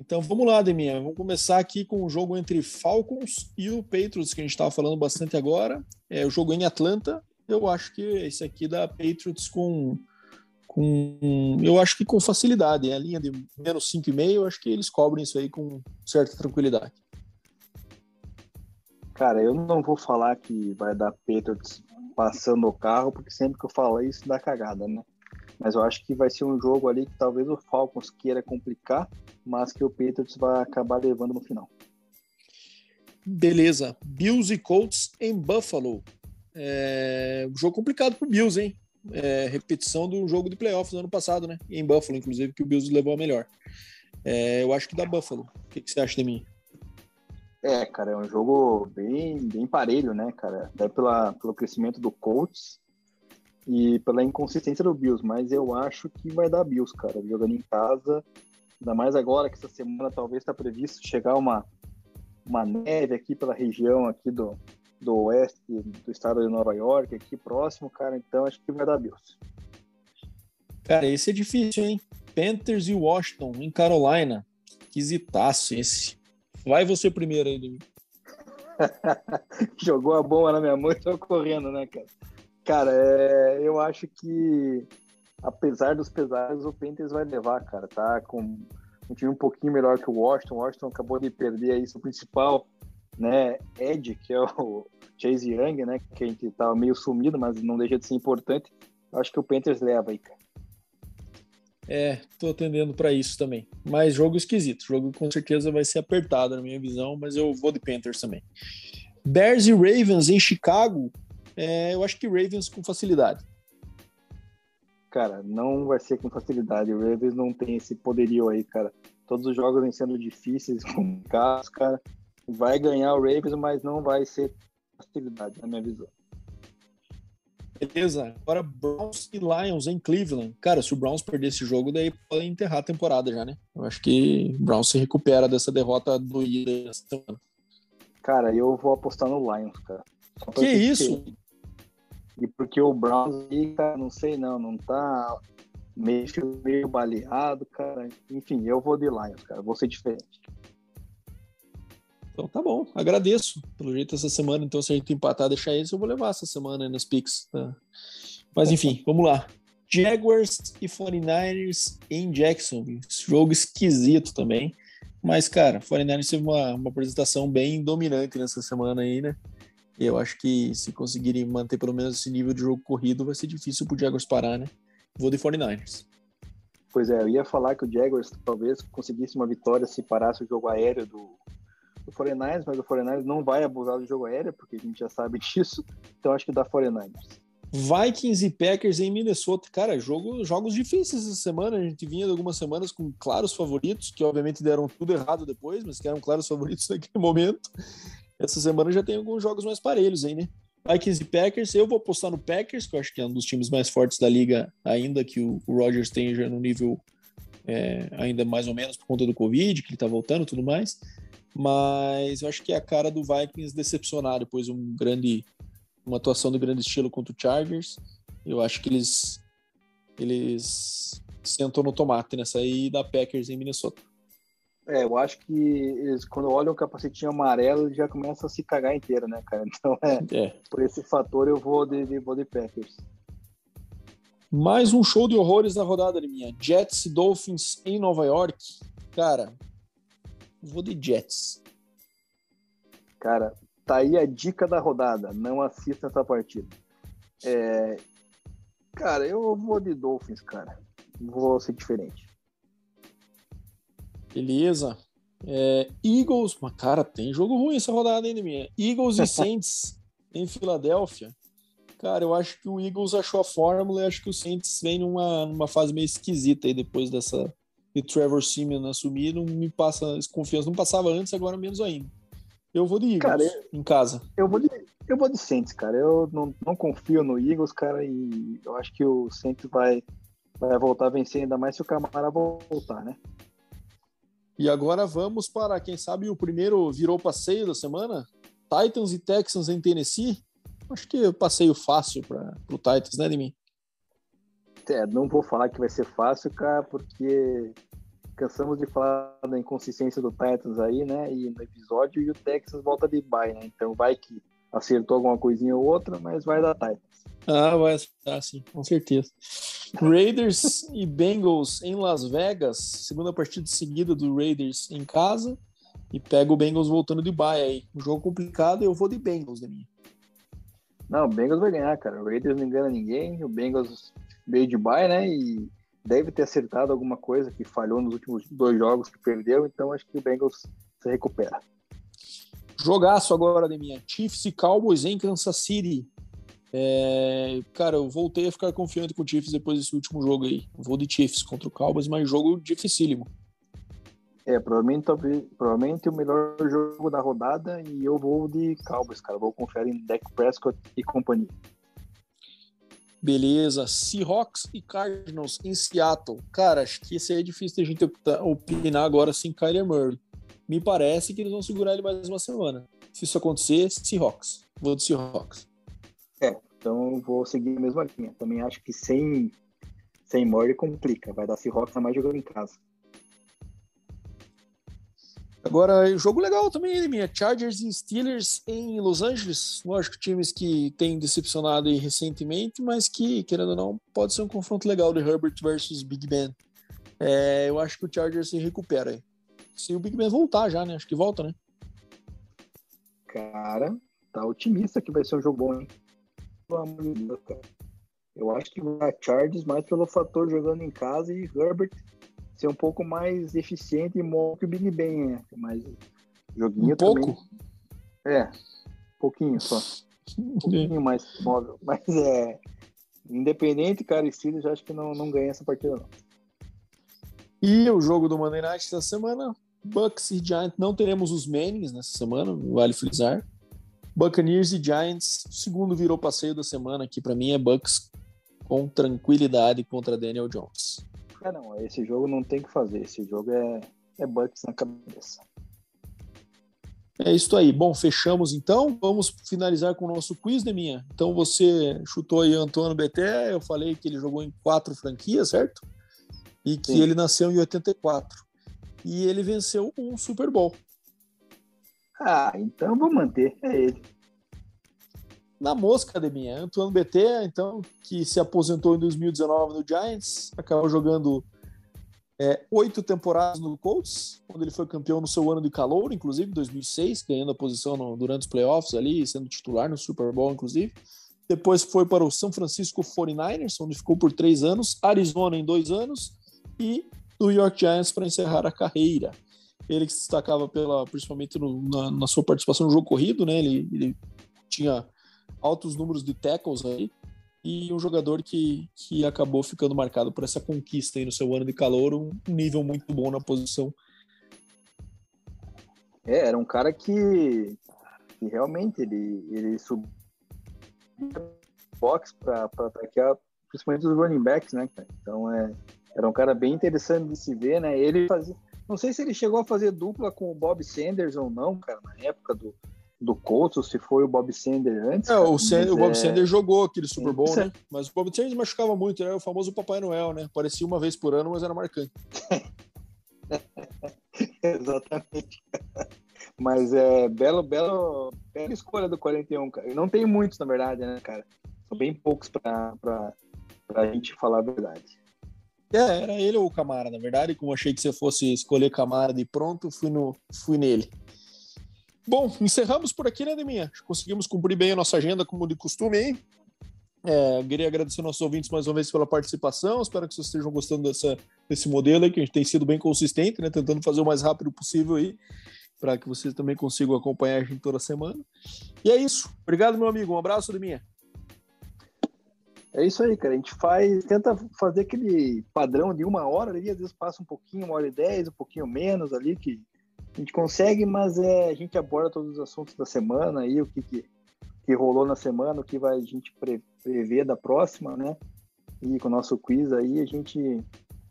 Então vamos lá, Deminha. Vamos começar aqui com o jogo entre Falcons e o Patriots, que a gente estava falando bastante agora. É o jogo em Atlanta. Eu acho que esse aqui dá Patriots com. Com eu acho que com facilidade. É a linha de menos 5,5. Eu acho que eles cobrem isso aí com certa tranquilidade. Cara, eu não vou falar que vai dar Patriots passando o carro, porque sempre que eu falo isso dá cagada, né? Mas eu acho que vai ser um jogo ali que talvez o Falcons queira complicar, mas que o Patriots vai acabar levando no final. Beleza. Bills e Colts em Buffalo. É... Um jogo complicado pro Bills, hein? É... Repetição do jogo de playoffs do ano passado, né? Em Buffalo, inclusive, que o Bills levou a melhor. É... Eu acho que dá Buffalo. O que, que você acha de mim? É, cara, é um jogo bem, bem parelho, né, cara? Até pela, pelo crescimento do Colts e pela inconsistência do Bills, mas eu acho que vai dar Bills, cara, jogando em casa. Ainda mais agora que essa semana talvez está previsto chegar uma, uma neve aqui pela região aqui do, do oeste do estado de Nova York, aqui próximo, cara, então acho que vai dar Bills. Cara, esse é difícil, hein? Panthers e Washington em Carolina. Quisitaço esse. Vai você primeiro aí, Domingo. Jogou a bomba na minha mão e tô correndo, né, cara? Cara, é, eu acho que, apesar dos pesares, o Panthers vai levar, cara. Tá com um time um pouquinho melhor que o Washington. O Washington acabou de perder aí seu principal, né, Ed, que é o Chase Young, né, que a gente tava meio sumido, mas não deixa de ser importante. Eu acho que o Panthers leva aí, cara. É, tô atendendo para isso também. Mas jogo esquisito. Jogo com certeza vai ser apertado na minha visão, mas eu vou de Panthers também. Bears e Ravens em Chicago. É, eu acho que Ravens com facilidade. Cara, não vai ser com facilidade. O Ravens não tem esse poderio aí, cara. Todos os jogos vêm sendo difíceis, complicados, cara. Vai ganhar o Ravens, mas não vai ser facilidade, na minha visão. Beleza, agora Browns e Lions em Cleveland. Cara, se o Browns perder esse jogo, daí pode enterrar a temporada já, né? Eu acho que o Browns se recupera dessa derrota doída essa semana. Cara, eu vou apostar no Lions, cara. Que isso? E porque o Browns aí, cara, não sei não, não tá meio, meio baleado, cara. Enfim, eu vou de Lions, cara. Vou ser diferente. Então tá bom, agradeço. Pelo jeito essa semana, então se a gente empatar, deixar eles, eu vou levar essa semana nas picks. Tá? Mas enfim, vamos lá. Jaguars e 49ers em Jacksonville. Jogo esquisito também. Mas, cara, 49ers teve uma, uma apresentação bem dominante nessa semana aí, né? Eu acho que se conseguirem manter pelo menos esse nível de jogo corrido, vai ser difícil pro Jaguars parar, né? Vou de 49ers. Pois é, eu ia falar que o Jaguars talvez conseguisse uma vitória se parasse o jogo aéreo do, do 49ers, mas o 49ers não vai abusar do jogo aéreo, porque a gente já sabe disso. Então acho que dá 49ers. Vikings e Packers em Minnesota. Cara, jogo, jogos difíceis essa semana. A gente vinha de algumas semanas com claros favoritos, que obviamente deram tudo errado depois, mas que eram claros favoritos naquele momento. Essa semana já tem alguns jogos mais parelhos aí, né? Vikings e Packers, eu vou apostar no Packers, que eu acho que é um dos times mais fortes da liga, ainda que o, o Rodgers esteja no nível é, ainda mais ou menos por conta do Covid, que ele tá voltando e tudo mais mas eu acho que é a cara do Vikings decepcionar depois um grande uma atuação de grande estilo contra o Chargers. Eu acho que eles eles sentam no tomate nessa aí da Packers em Minnesota. É, eu acho que eles, quando olham o capacetinho amarelo, já começam a se cagar inteiro, né, cara? Então, é, é. por esse fator, eu vou de, de, vou de Packers. Mais um show de horrores na rodada, minha. Jets e Dolphins em Nova York. Cara, Vou de Jets. Cara, tá aí a dica da rodada. Não assista essa partida. É... Cara, eu vou de Dolphins, cara. Vou ser diferente. Beleza. É, Eagles, mas cara, tem jogo ruim essa rodada ainda, minha. Eagles e Saints em Filadélfia. Cara, eu acho que o Eagles achou a fórmula e acho que o Saints vem numa, numa fase meio esquisita aí depois dessa, e Trevor Simeon assumir, não me passa confiança. Não passava antes, agora menos ainda. Eu vou de Eagles Cara, em casa. Eu vou de, eu vou de Saints, cara. Eu não, não confio no Eagles, cara, e eu acho que o Saints vai, vai voltar a vencer, ainda mais se o Camara voltar, né? E agora vamos para, quem sabe, o primeiro virou passeio da semana? Titans e Texans em Tennessee. Acho que passeio fácil para o Titans, né, de mim? É, não vou falar que vai ser fácil, cara, porque cansamos de falar da inconsistência do Titans aí, né? E no episódio, e o Texas volta de bye, né? Então vai que acertou alguma coisinha ou outra, mas vai dar Titans. Ah, vai acertar, sim, com certeza. Raiders e Bengals em Las Vegas, segunda partida seguida do Raiders em casa, e pega o Bengals voltando de bye aí. Um jogo complicado, eu vou de Bengals, da minha. Não, o Bengals vai ganhar, cara. O Raiders não engana ninguém, o Bengals veio de bye, né? E deve ter acertado alguma coisa que falhou nos últimos dois jogos que perdeu, então acho que o Bengals se recupera. Jogaço agora, minha Chiefs e Cowboys em Kansas City. É, cara, eu voltei a ficar confiante com o Chiefs depois desse último jogo aí. Vou de Chiefs contra o Cowboys, mas jogo dificílimo. É, provavelmente, provavelmente o melhor jogo da rodada e eu vou de Cowboys, cara. Vou confiar em Dak Prescott e companhia. Beleza. Seahawks e Cardinals em Seattle. Cara, acho que esse aí é difícil da gente opinar agora sem Kyler Murray. Me parece que eles vão segurar ele mais uma semana. Se isso acontecer, Seahawks. Vou de Seahawks. É, então vou seguir a mesma linha. Também acho que sem, sem Murray complica. Vai dar Seahawks a mais jogando em casa. Agora, jogo legal também, minha Chargers e Steelers em Los Angeles. Lógico, times que têm decepcionado recentemente, mas que, querendo ou não, pode ser um confronto legal de Herbert versus Big Ben. É, eu acho que o Chargers se recupera aí. Se o Big Ben voltar já, né? Acho que volta, né? Cara, tá otimista que vai ser um jogo bom, hein? Pelo amor de Deus, cara. Eu acho que vai Chargers mais pelo fator jogando em casa e Herbert ser um pouco mais eficiente e móvel que o Big Ben, né? Mas joguinho um pouco? Também... É, um pouquinho só. Um pouquinho mais móvel. Mas é. Independente, cara, e Steelers, acho que não, não ganha essa partida, não. E o jogo do Monday Night da semana, Bucks e Giants. Não teremos os Mannings nessa semana, vale frisar. Buccaneers e Giants. O segundo virou passeio da semana aqui para mim é Bucks com tranquilidade contra Daniel Jones. É, não, esse jogo não tem que fazer. Esse jogo é, é Bucks na cabeça. É isso aí. Bom, fechamos então. Vamos finalizar com o nosso quiz, né, minha? Então você chutou aí Antônio Beté. Eu falei que ele jogou em quatro franquias, certo? E que Sim. ele nasceu em 84. E ele venceu um Super Bowl. Ah, então vou manter. É ele na mosca de minha. Antoine BT, então, que se aposentou em 2019 no Giants, acabou jogando é, oito temporadas no Colts, quando ele foi campeão no seu ano de calor, inclusive, 2006, ganhando a posição no, durante os playoffs ali, sendo titular no Super Bowl, inclusive. Depois foi para o São Francisco 49ers, onde ficou por três anos, Arizona em dois anos e New York Giants para encerrar a carreira. Ele que se destacava pela, principalmente no, na, na, sua participação no jogo corrido, né? Ele, ele tinha altos números de tackles aí, e um jogador que, que acabou ficando marcado por essa conquista aí no seu ano de calor, um nível muito bom na posição. É, era um cara que, que realmente ele, ele subiu box para atacar principalmente os running backs, né, Então é, era um cara bem interessante de se ver, né? Ele fazia, não sei se ele chegou a fazer dupla com o Bob Sanders ou não, cara, na época do, do Colts, ou se foi o Bob Sanders antes. É, o, Sand, o Bob é... Sanders jogou aquele Super Bowl, né? Mas o Bob Sanders machucava muito, era o famoso Papai Noel, né? Parecia uma vez por ano, mas era marcante. Exatamente. Mas é belo, belo, bela escolha do 41, cara. Não tenho muitos, na verdade, né, cara? São bem poucos pra, pra, pra gente falar a verdade. É, era ele ou o Camara, na verdade. Como achei que você fosse escolher Camara de pronto, fui, no, fui nele. Bom, encerramos por aqui, né, Deminha? Conseguimos cumprir bem a nossa agenda, como de costume aí. É, queria agradecer nossos ouvintes mais uma vez pela participação. Espero que vocês estejam gostando dessa, desse modelo aí, que a gente tem sido bem consistente, né? Tentando fazer o mais rápido possível aí, para que vocês também consigam acompanhar a gente toda semana. E é isso. Obrigado, meu amigo. Um abraço, Deminha. É isso aí, cara. A gente faz, tenta fazer aquele padrão de uma hora ali, às vezes passa um pouquinho, uma hora e dez, um pouquinho menos ali, que A gente consegue, mas é, a gente aborda todos os assuntos da semana aí, o que, que, que rolou na semana, o que vai a gente pre, prever da próxima, né? E com o nosso quiz aí a gente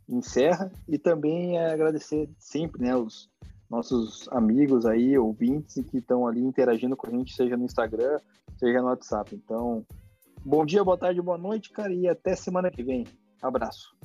encerra e também é agradecer sempre, né, os nossos amigos aí, ouvintes que estão ali interagindo com a gente, seja no Instagram, seja no WhatsApp. Então, bom dia, boa tarde, boa noite, cara, e até semana que vem. Abraço.